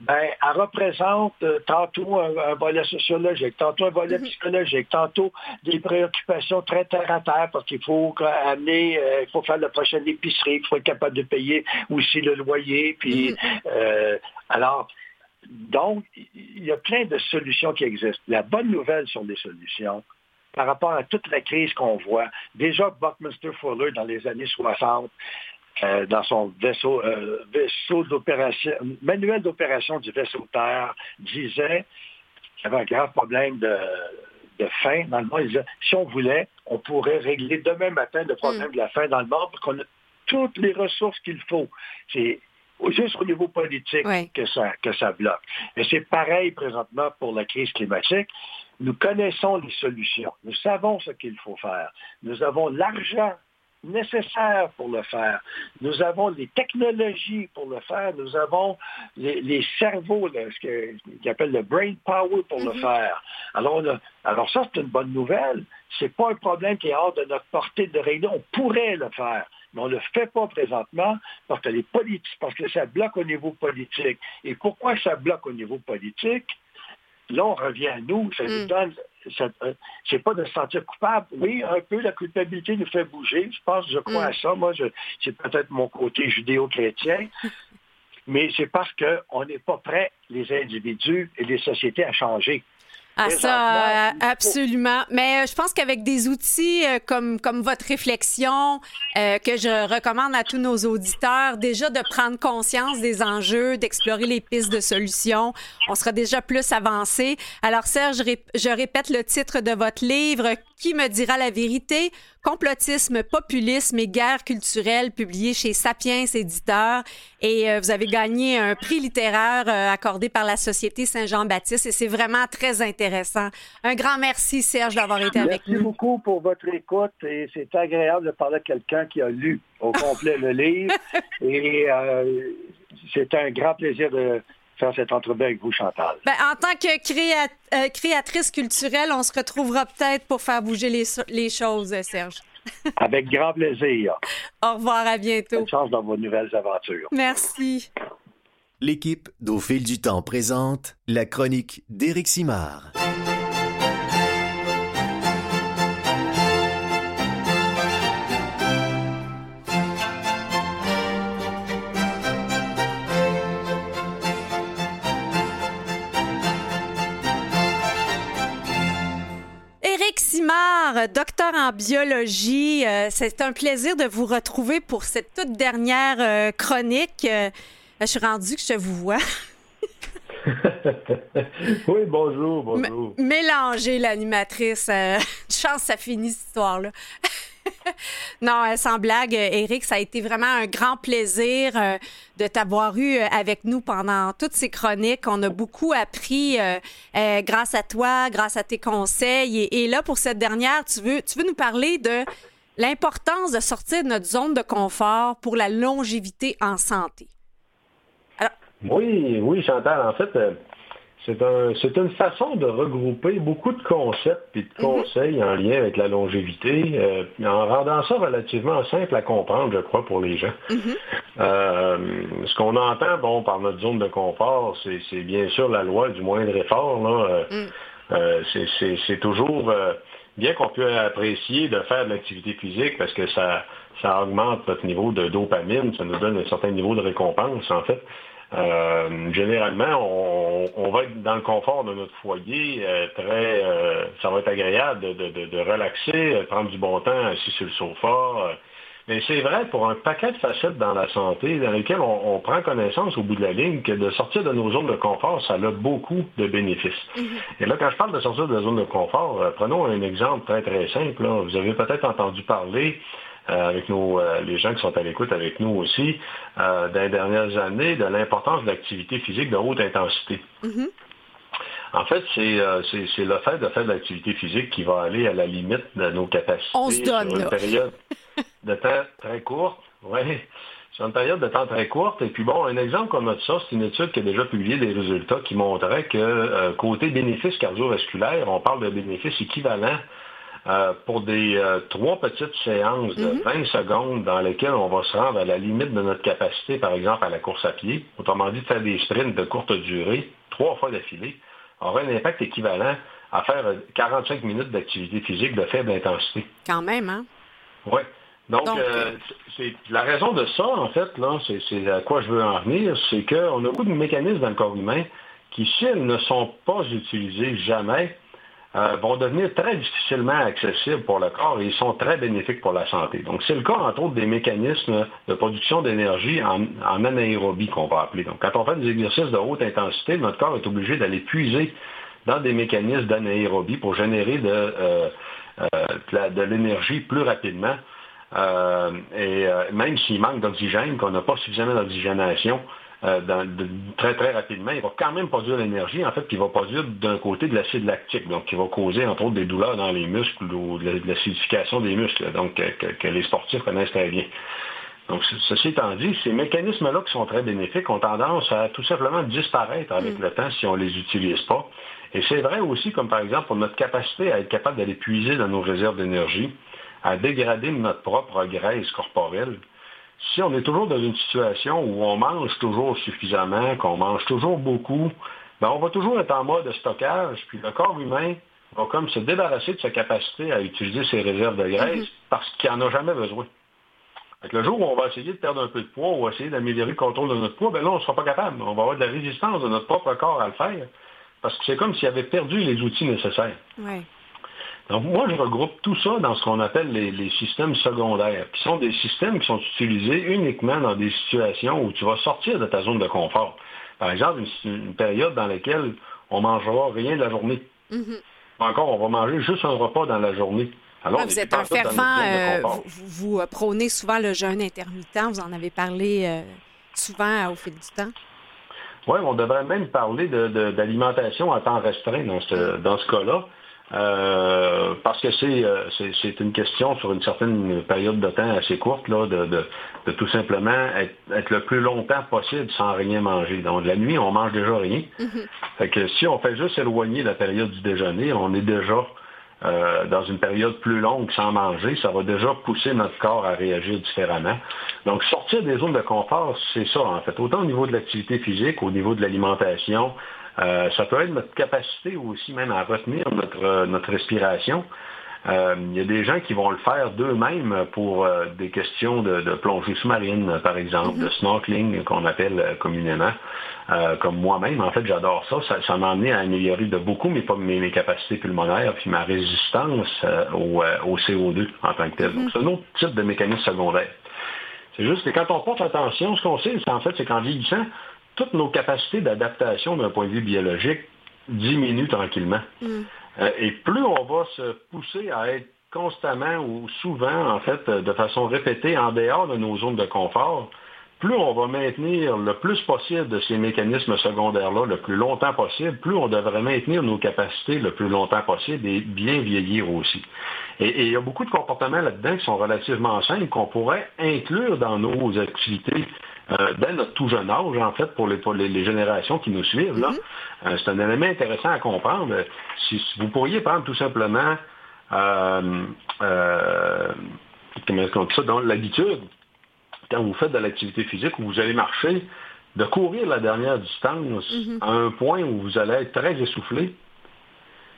ben, elle représente euh, tantôt un, volet sociologique, tantôt un volet mhm. psychologique, tantôt des préoccupations très terre à terre parce qu'il faut amener, euh, il faut faire la prochaine épicerie, il faut être capable de payer aussi le loyer. Puis, mhm. euh, alors, donc, il y a plein de solutions qui existent. La bonne nouvelle sur les solutions, par rapport à toute la crise qu'on voit, déjà Buckminster Fuller dans les années 60, euh, dans son vaisseau, euh, vaisseau d'opération, manuel d'opération du vaisseau Terre, disait qu'il y avait un grave problème de, de faim dans le monde. Il disait, si on voulait, on pourrait régler demain matin le problème mm. de la faim dans le monde parce qu'on a toutes les ressources qu'il faut. C'est juste au niveau politique que, ça, que ça bloque. Et c'est pareil présentement pour la crise climatique. Nous connaissons les solutions. Nous savons ce qu'il faut faire. Nous avons l'argent nécessaires pour le faire. Nous avons les technologies pour le faire. Nous avons les, cerveaux, ce qu'ils appellent le brain power pour le mm-hmm. faire. Alors, alors ça, c'est une bonne nouvelle. C'est pas un problème qui est hors de notre portée de régler. On pourrait le faire. Mais on ne le fait pas présentement parce que les politiques, parce que ça bloque au niveau politique. Et pourquoi ça bloque au niveau politique? Là, on revient à nous. Ça nous mm. donne euh, c'est pas de se sentir coupable. Oui, un peu, la culpabilité nous fait bouger. Je pense, je crois à mm. ça. Moi, c'est peut-être mon côté judéo-chrétien. mais c'est parce qu'on n'est pas prêt, les individus et les sociétés, à changer. Ah, ça, euh, absolument. Mais euh, je pense qu'avec des outils euh, comme, comme votre réflexion, que je recommande à tous nos auditeurs, déjà de prendre conscience des enjeux, d'explorer les pistes de solutions, on sera déjà plus avancé. Alors, Serge, je répète le titre de votre livre, Qui me dira la vérité? Complotisme, populisme et guerre culturelle, publié chez Sapiens Éditeurs. Et euh, vous avez gagné un prix littéraire euh, accordé par la Société Saint-Jean-Baptiste. Et c'est vraiment très intéressant. Un grand merci, Serge, d'avoir été avec nous. Merci beaucoup pour votre écoute. Et c'est agréable de parler à quelqu'un qui a lu au complet le livre. Et euh, c'est un grand plaisir de faire cette entrevue avec vous, Chantal. Ben, en tant que euh, créatrice culturelle, on se retrouvera peut-être pour faire bouger les, choses, Serge. avec grand plaisir. Au revoir, à bientôt. Bonne chance dans vos nouvelles aventures. Merci. L'équipe d'Au fil du temps présente la chronique d'Éric Simard. Docteur en biologie. Euh, c'est un plaisir de vous retrouver pour cette toute dernière euh, chronique. Euh, je suis rendue que je vous vois. oui, bonjour, bonjour. mélanger l'animatrice. chance, ça finit cette histoire-là. non, euh, sans blague, Eric, ça a été vraiment un grand plaisir euh, de t'avoir eu euh, avec nous pendant toutes ces chroniques. On a beaucoup appris grâce à toi, grâce à tes conseils. Et, là, pour cette dernière, tu veux, tu veux nous parler de l'importance de sortir de notre zone de confort pour la longévité en santé. Oui, oui, Chantal. En fait, C'est un, une façon de regrouper beaucoup de concepts et de mhm. conseils en lien avec la longévité, euh, en rendant ça relativement simple à comprendre, je crois, pour les gens. Mhm. Euh, ce qu'on entend, bon, par notre zone de confort, c'est bien sûr la loi du moindre effort. Là. Euh, mm. c'est toujours bien qu'on puisse apprécier de faire de l'activité physique parce que ça, ça augmente notre niveau de dopamine, ça nous donne un certain niveau de récompense, en fait. Euh, généralement, on, va être dans le confort de notre foyer, euh, très, euh, ça va être agréable de, relaxer, prendre du bon temps assis sur le sofa. mais c'est vrai pour un paquet de facettes dans la santé dans lesquelles on, prend connaissance au bout de la ligne que de sortir de nos zones de confort, ça a beaucoup de bénéfices. Mm-hmm. Et là, quand je parle de sortir de la zone de confort, prenons un exemple très très simple. Vous avez peut-être entendu parler euh, avec nos, euh, les gens qui sont à l'écoute avec nous aussi, euh, dans les dernières années, de l'importance de l'activité physique de haute intensité. Mm-hmm. En fait, c'est le fait de faire de l'activité physique qui va aller à la limite de nos capacités On se donne, sur une période de temps très courte. Oui, sur une période de temps très courte. Et puis bon, un exemple comme ça, c'est une étude qui a déjà publié des résultats qui montraient que côté bénéfices cardiovasculaires, on parle de bénéfices équivalents euh, pour des euh, trois petites séances de 20 mhm. secondes dans lesquelles on va se rendre à la limite de notre capacité, par exemple à la course à pied, autrement dit de faire des sprints de courte durée, trois fois d'affilée, aura un impact équivalent à faire 45 euh, minutes d'activité physique de faible intensité. Quand même, hein? Oui. Donc, c'est la raison de ça, en fait, là, c'est à quoi je veux en venir, c'est qu'on a beaucoup de mécanismes dans le corps humain qui, si elles ne sont pas utilisés jamais, euh, vont devenir très difficilement accessibles pour le corps et ils sont très bénéfiques pour la santé. Donc, c'est le cas, entre autres, des mécanismes de production d'énergie en, anaérobie qu'on va appeler. Donc, quand on fait des exercices de haute intensité, notre corps est obligé d'aller puiser dans des mécanismes d'anaérobie pour générer de, euh, euh, de l'énergie plus rapidement. et même s'il manque d'oxygène, qu'on n'a pas suffisamment d'oxygénation, euh, très très rapidement, il va quand même produire l'énergie, en fait, il va produire d'un côté de l'acide lactique, donc qui va causer entre autres des douleurs dans les muscles ou de l'acidification des muscles, donc que, les sportifs connaissent très bien. Donc, ceci étant dit, ces mécanismes-là qui sont très bénéfiques ont tendance à tout simplement disparaître avec mm. le temps si on ne les utilise pas. Et c'est vrai aussi, comme par exemple, pour notre capacité à être capable d'aller puiser dans nos réserves d'énergie, à dégrader notre propre graisse corporelle, si on est toujours dans une situation où on mange toujours suffisamment, qu'on mange toujours beaucoup, ben on va toujours être en mode de stockage, puis le corps humain va comme se débarrasser de sa capacité à utiliser ses réserves de graisse mhm. parce qu'il n'en a jamais besoin. le jour où on va essayer de perdre un peu de poids, ou essayer d'améliorer le contrôle de notre poids, ben là, on ne sera pas capable. On va avoir de la résistance de notre propre corps à le faire, parce que c'est comme s'il avait perdu les outils nécessaires. Donc moi, je regroupe tout ça dans ce qu'on appelle les, systèmes secondaires, qui sont des systèmes qui sont utilisés uniquement dans des situations où tu vas sortir de ta zone de confort. Par exemple, une, période dans laquelle on ne mangera rien de la journée. Mm-hmm. Encore, on va manger juste un repas dans la journée. Alors, vous êtes un fervent, euh, vous, euh, prônez souvent le jeûne intermittent, vous en avez parlé euh, souvent au fil du temps. Oui, on devrait même parler d'alimentation à temps restreint dans ce, dans ce cas-là. Euh, parce que euh, c'est, c'est, une question sur une certaine période de temps assez courte là, de, de, tout simplement être, le plus longtemps possible sans rien manger. Donc la nuit, on mange déjà rien. Mm-hmm. Fait que si on fait juste éloigner la période du déjeuner, on est déjà euh, dans une période plus longue sans manger, ça va déjà pousser notre corps à réagir différemment. Donc sortir des zones de confort, c'est ça en fait. Autant au niveau de l'activité physique, au niveau de l'alimentation, euh, ça peut être notre capacité aussi même à retenir notre, euh, notre respiration. Euh, il y a des gens qui vont le faire d'eux-mêmes pour des questions de, plongée sous-marine, par exemple, de mhm. snorkeling qu'on appelle communément. comme moi-même, en fait, j'adore ça. Ça, m'a amené à améliorer de beaucoup mes, mes, capacités pulmonaires puis ma résistance au, CO2 en tant que tel. Donc, mhm. c'est un autre type de mécanisme secondaire. C'est juste que quand on porte attention, ce qu'on sait, c'est en fait, c'est qu'en vieillissant, toutes nos capacités d'adaptation d'un point de vue biologique diminuent tranquillement. Mm. Euh, et plus on va se pousser à être constamment ou souvent, en fait, de façon répétée, en dehors de nos zones de confort, plus on va maintenir le plus possible de ces mécanismes secondaires-là le plus longtemps possible, plus on devrait maintenir nos capacités le plus longtemps possible et bien vieillir aussi. Et, il y a beaucoup de comportements là-dedans qui sont relativement simples qu'on pourrait inclure dans nos activités euh, dès notre tout jeune âge, en fait, pour les, les, générations qui nous suivent. là. Mm-hmm. Euh, c'est un élément intéressant à comprendre. Si, vous pourriez prendre tout simplement euh, comment est-ce qu'on dit ça, dans l'habitude, quand vous faites de l'activité physique, où vous allez marcher, de courir la dernière distance mm-hmm. à un point où vous allez être très essoufflé,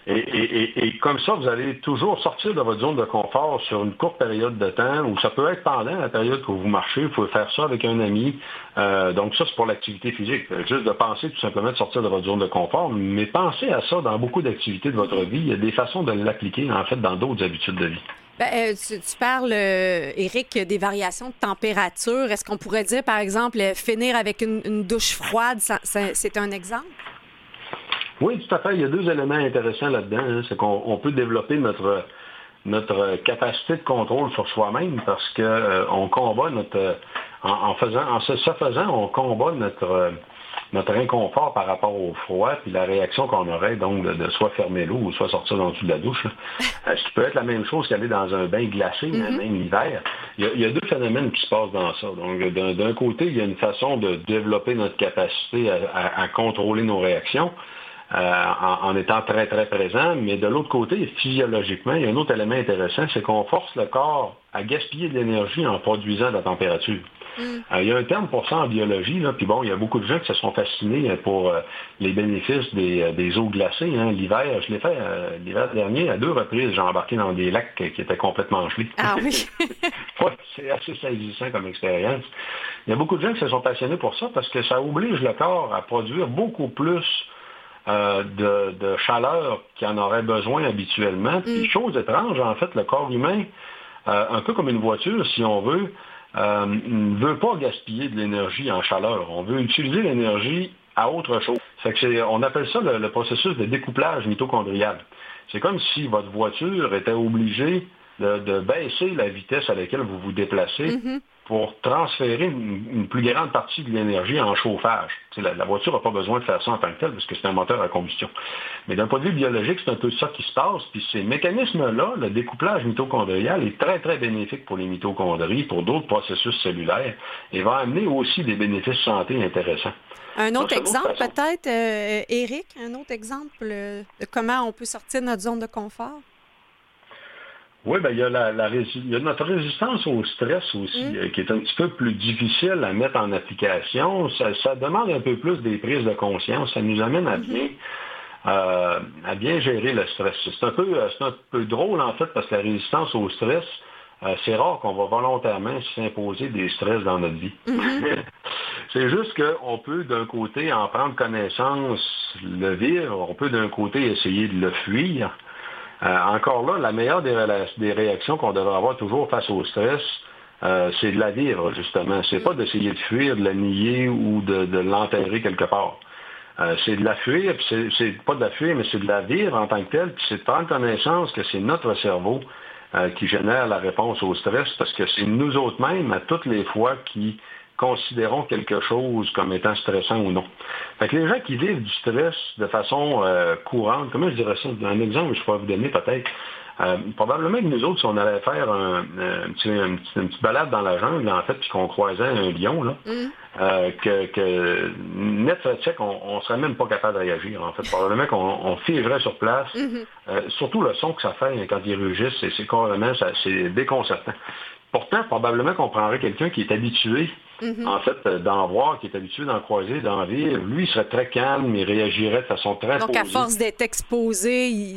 et, comme ça, vous allez toujours sortir de votre zone de confort sur une courte période de temps, ou ça peut être pendant la période que vous marchez, vous pouvez faire ça avec un ami. Euh, donc ça, c'est pour l'activité physique. Juste de penser tout simplement de sortir de votre zone de confort, mais pensez à ça dans beaucoup d'activités de votre vie. Il y a des façons de l'appliquer, en fait, dans d'autres habitudes de vie. Ben, euh, tu, parles, Eric, euh, des variations de température. Est-ce qu'on pourrait dire, par exemple, finir avec une douche froide, c'est un exemple? Oui, tout à fait. Il y a deux éléments intéressants là-dedans. Hein. C'est qu'on peut développer notre, notre capacité de contrôle sur soi-même parce qu'on euh, combat notre en, faisant en se, faisant, on combat notre notre inconfort par rapport au froid, puis la réaction qu'on aurait donc de, soit fermer l'eau ou soit sortir dans le dessous de la douche. Euh, ce qui peut être la même chose qu'aller dans un bain glacé, mm-hmm. même l'hiver. Il, y, a, deux phénomènes qui se passent dans ça. Donc, d'un côté, il y a une façon de développer notre capacité à contrôler nos réactions. Euh, en, étant très, très présent. Mais de l'autre côté, physiologiquement, il y a un autre élément intéressant, c'est qu'on force le corps à gaspiller de l'énergie en produisant de la température. Mm. Euh, il y a un terme pour ça en biologie, là, puis bon, il y a beaucoup de gens qui se sont fascinés euh, pour les bénéfices des, eaux glacées. Hein. L'hiver, je l'ai fait l'hiver dernier, à deux reprises, j'ai embarqué dans des lacs qui étaient complètement gelés. Ah oui? c'est assez saisissant comme expérience. Il y a beaucoup de gens qui se sont passionnés pour ça parce que ça oblige le corps à produire beaucoup plus euh, de, chaleur qu'il en aurait besoin habituellement. Puis, mm. chose étrange, en fait, le corps humain, euh, un peu comme une voiture, si on veut, euh, ne veut pas gaspiller de l'énergie en chaleur. On veut utiliser l'énergie à autre chose. on appelle ça le, processus de découplage mitochondrial. C'est comme si votre voiture était obligée de, baisser la vitesse à laquelle vous vous déplacez mm-hmm pour transférer une, plus grande partie de l'énergie en chauffage. La, voiture n'a pas besoin de faire ça en tant que tel, parce que c'est un moteur à combustion. Mais d'un point de vue biologique, c'est un peu ça qui se passe. Puis ces mécanismes-là, le découplage mitochondrial est très, très bénéfique pour les mitochondries, pour d'autres processus cellulaires, et va amener aussi des bénéfices santé intéressants. Un autre exemple, peut-être, euh, Eric, un autre exemple euh, de comment on peut sortir de notre zone de confort? Oui, ben, il, y a la, il y a notre résistance au stress aussi, mm. euh, qui est un petit peu plus difficile à mettre en application. Ça, demande un peu plus des prises de conscience. Ça nous amène à mm-hmm. bien, euh, à bien gérer le stress. C'est un, peu, euh, un peu drôle, en fait, parce que la résistance au stress, c'est rare qu'on va volontairement s'imposer des stress dans notre vie. Mm-hmm. c'est juste qu'on peut, d'un côté, en prendre connaissance, le vivre. On peut, d'un côté, essayer de le fuir. Euh, encore là, la meilleure des, réactions qu'on devrait avoir toujours face au stress, euh, c'est de la vivre, justement. C'est pas d'essayer de fuir, de la nier ou de, l'enterrer quelque part. Euh, c'est de la fuir, c'est pas de la fuir, mais c'est de la vivre en tant que telle, puis c'est de prendre connaissance que c'est notre cerveau qui génère la réponse au stress, parce que c'est nous autres mêmes, à toutes les fois, qui considérons quelque chose comme étant stressant ou non. Fait que les gens qui vivent du stress de façon euh, courante, comment je dirais ça, un exemple que je pourrais vous donner peut-être, euh, probablement que nous autres, si on allait faire un, petit, une, petite, balade dans la jungle, en fait, puis qu'on croisait un lion, là, mm. euh, que, que net sec, on ne serait même pas capable de réagir. En fait, probablement qu'on on figerait sur place. Mm-hmm. surtout le son que ça fait quand il rugissent, c'est carrément, c'est déconcertant. Pourtant, probablement qu'on prendrait quelqu'un qui est habitué, mhm. en fait, euh, d'en voir, qui est habitué d'en croiser, d'en vivre. Lui, il serait très calme, il réagirait de façon très Donc, à force d'être exposé,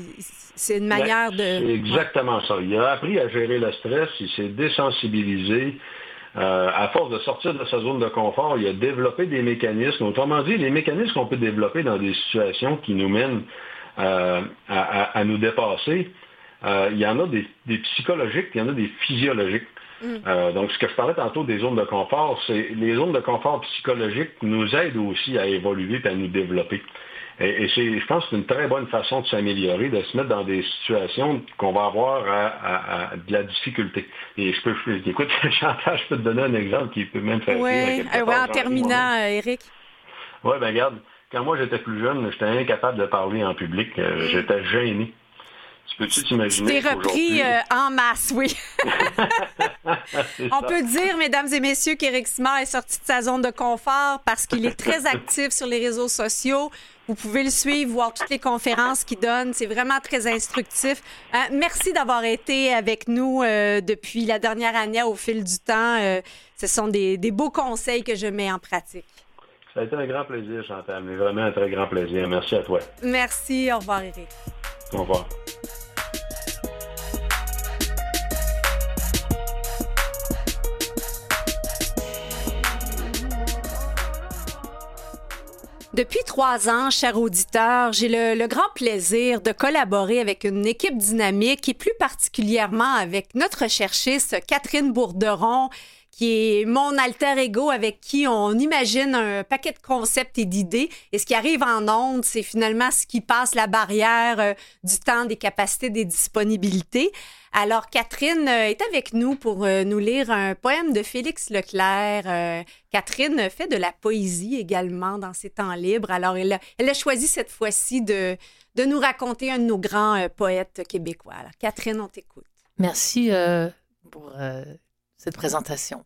c'est une ben, manière de... C'est exactement ça. Il a appris à gérer le stress, il s'est désensibilisé. Euh, à force de sortir de sa zone de confort, il a développé des mécanismes. Autrement dit, les mécanismes qu'on peut développer dans des situations qui nous mènent euh, à, nous dépasser, il y en a des, des psychologiques, il y en a des physiologiques. Mm. Euh, donc, ce que je parlais tantôt des zones de confort, c'est les zones de confort psychologiques nous aident aussi à évoluer et à nous développer. Et, c'est, je pense que c'est une très bonne façon de s'améliorer, de se mettre dans des situations qu'on va avoir à, de la difficulté. Et je peux, écoute, Chantal, je peux te donner un exemple qui peut même faire Oui, euh, en terminant, Eric. Oui, ben regarde, quand moi j'étais plus jeune, j'étais incapable de parler en public. Euh, mm. J'étais gêné. Tu peux-tu t'imaginer? T'es repris euh, en masse, oui. On peut dire, mesdames et messieurs, qu'Éric Simard est sorti de sa zone de confort parce qu'il est très actif sur les réseaux sociaux. Vous pouvez le suivre, voir toutes les conférences qu'il donne. C'est vraiment très instructif. Euh, merci d'avoir été avec nous euh, depuis la dernière année au fil du temps. ce sont des, des beaux conseils que je mets en pratique. Ça a été un grand plaisir, Chantal, mais vraiment un très grand plaisir. Merci à toi. Merci. Au revoir, Éric. Au revoir. Depuis trois ans, chers auditeurs, j'ai le, grand plaisir de collaborer avec une équipe dynamique et plus particulièrement avec notre recherchiste Catherine Bourderon, qui est mon alter ego avec qui on imagine un paquet de concepts et d'idées. Et ce qui arrive en ondes, c'est finalement ce qui passe la barrière euh, du temps, des capacités, des disponibilités. Alors, Catherine euh, est avec nous pour euh, nous lire un poème de Félix Leclerc. Catherine fait de la poésie également dans ses temps libres. Alors, elle a, choisi cette fois-ci de, de nous raconter un de nos grands poètes québécois. Alors, Catherine, on t'écoute. Merci pour cette présentation.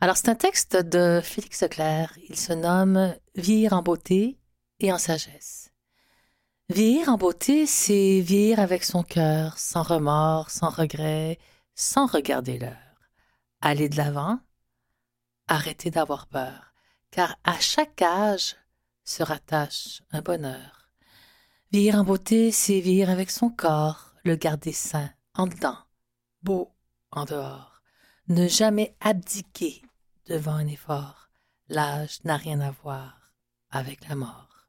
Alors, c'est un texte de Félix Leclerc. Il se nomme Vieillir en beauté et en sagesse. Vieillir en beauté, c'est vieillir avec son cœur, sans remords, sans regrets, sans regarder l'heure. Aller de l'avant, arrêter d'avoir peur, car à chaque âge se rattache un bonheur. Vieillir en beauté, c'est vieillir avec son corps, le garder sain, en dedans, beau en dehors. Ne jamais abdiquer devant un effort. L'âge n'a rien à voir avec la mort.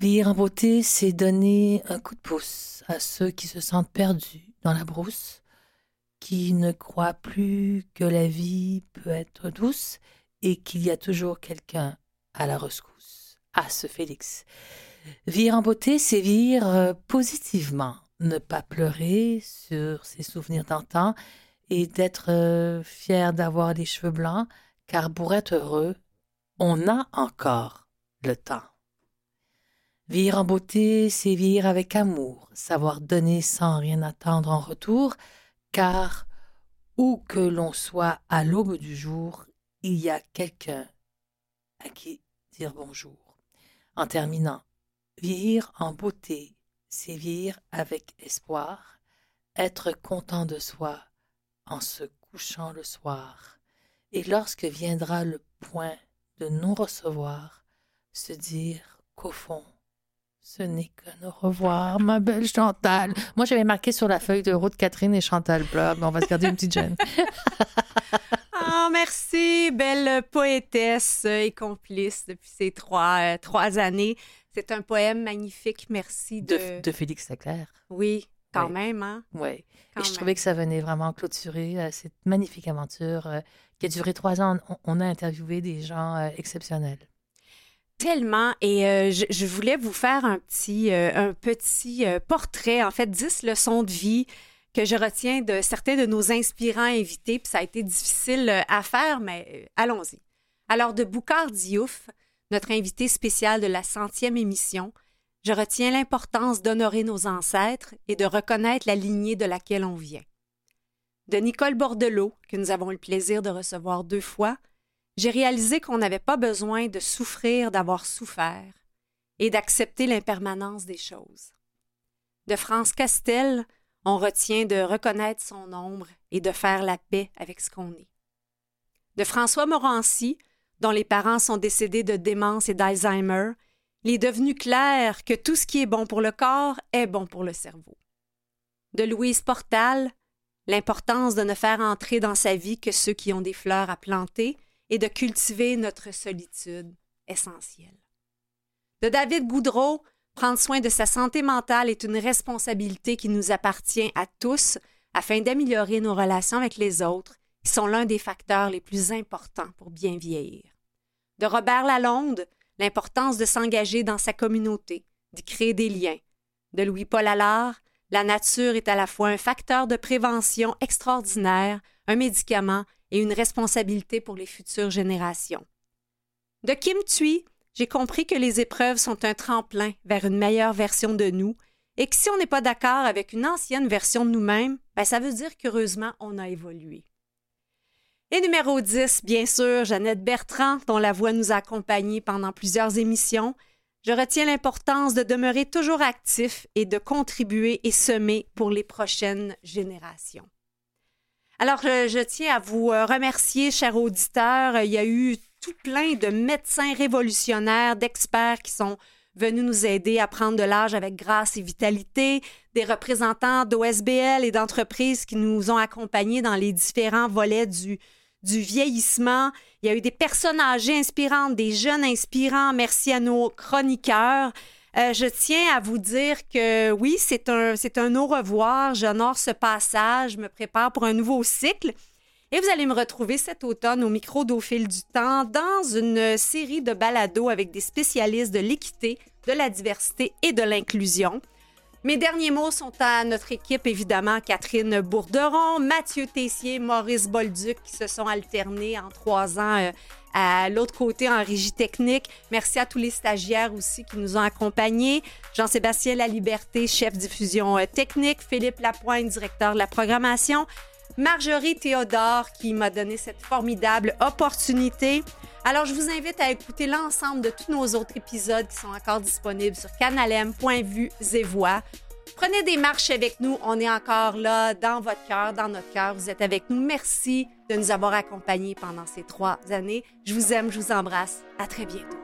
Vivre en beauté, c'est donner un coup de pouce à ceux qui se sentent perdus dans la brousse, qui ne croient plus que la vie peut être douce et qu'il y a toujours quelqu'un à la rescousse. Ah, ce Félix. Vivre en beauté, c'est vivre positivement, ne pas pleurer sur ses souvenirs d'antan et d'être euh, fier d'avoir des cheveux blancs, car pour être heureux, on a encore le temps. Vivre en beauté, c'est vivre avec amour, savoir donner sans rien attendre en retour, car où que l'on soit à l'aube du jour, il y a quelqu'un à qui dire bonjour. En terminant, vieillir en beauté, c'est vivre avec espoir, être content de soi, en se couchant le soir, et lorsque viendra le point de non-recevoir, se dire qu'au fond, ce n'est qu'un au revoir, ma belle Chantal. Moi, j'avais marqué sur la feuille de route Catherine et Chantal mais on va se garder une petite gêne. oh, merci, belle poétesse et complice depuis ces trois, euh, trois années. C'est un poème magnifique, merci de... De, Félix Leclerc. Oui, quand même, hein? Oui. Et je trouvais que ça venait vraiment clôturer euh, cette magnifique aventure euh, qui a duré trois ans. On, a interviewé des gens euh, exceptionnels. Tellement. Et je, voulais vous faire un petit, un petit portrait, en fait, dix leçons de vie que je retiens de certains de nos inspirants invités. Puis ça a été difficile à faire, mais allons-y. Alors, de Boucard Diouf, notre invité spécial de la centième émission, je retiens l'importance d'honorer nos ancêtres et de reconnaître la lignée de laquelle on vient. De Nicole Bordelot, que nous avons eu le plaisir de recevoir deux fois, j'ai réalisé qu'on n'avait pas besoin de souffrir d'avoir souffert et d'accepter l'impermanence des choses. De France Castel, on retient de reconnaître son ombre et de faire la paix avec ce qu'on est. De François Morancy, dont les parents sont décédés de démence et d'Alzheimer, il est devenu clair que tout ce qui est bon pour le corps est bon pour le cerveau. De Louise Portal, l'importance de ne faire entrer dans sa vie que ceux qui ont des fleurs à planter et de cultiver notre solitude essentielle. De David Goudreau, prendre soin de sa santé mentale est une responsabilité qui nous appartient à tous afin d'améliorer nos relations avec les autres, qui sont l'un des facteurs les plus importants pour bien vieillir. De Robert Lalonde, l'importance de s'engager dans sa communauté, d'y créer des liens. De Louis-Paul Allard, la nature est à la fois un facteur de prévention extraordinaire, un médicament et une responsabilité pour les futures générations. De Kim Thuy, j'ai compris que les épreuves sont un tremplin vers une meilleure version de nous et que si on n'est pas d'accord avec une ancienne version de nous-mêmes, ben, ça veut dire qu'heureusement, on a évolué. Et numéro 10, bien sûr, Jeannette Bertrand, dont la voix nous a accompagnés pendant plusieurs émissions. Je retiens l'importance de demeurer toujours actif et de contribuer et semer pour les prochaines générations. Alors, je, tiens à vous euh, remercier, chers auditeurs. Il y a eu tout plein de médecins révolutionnaires, d'experts qui sont venus nous aider à prendre de l'âge avec grâce et vitalité, des représentants d'OSBL et d'entreprises qui nous ont accompagnés dans les différents volets du, du vieillissement. Il y a eu des personnes âgées inspirantes, des jeunes inspirants. Merci à nos chroniqueurs. Euh, je tiens à vous dire que oui, c'est un, c'est un au revoir. J'honore ce passage, je me prépare pour un nouveau cycle. Et vous allez me retrouver cet automne au micro d'Au fil du temps dans une série de balados avec des spécialistes de l'équité, de la diversité et de l'inclusion. Mes derniers mots sont à notre équipe, évidemment, Catherine Bourderon, Mathieu Tessier, Maurice Bolduc, qui se sont alternés en trois ans euh, à l'autre côté en régie technique. Merci à tous les stagiaires aussi qui nous ont accompagnés. Jean-Sébastien Laliberté, chef diffusion euh, technique. Philippe Lapointe, directeur de la programmation. Marjorie Théodore qui m'a donné cette formidable opportunité. Alors, je vous invite à écouter l'ensemble de tous nos autres épisodes qui sont encore disponibles sur canalem.vu et voix. Prenez des marches avec nous. On est encore là, dans votre cœur, dans notre cœur. Vous êtes avec nous. Merci de nous avoir accompagnés pendant ces trois années. Je vous aime, je vous embrasse. À très bientôt.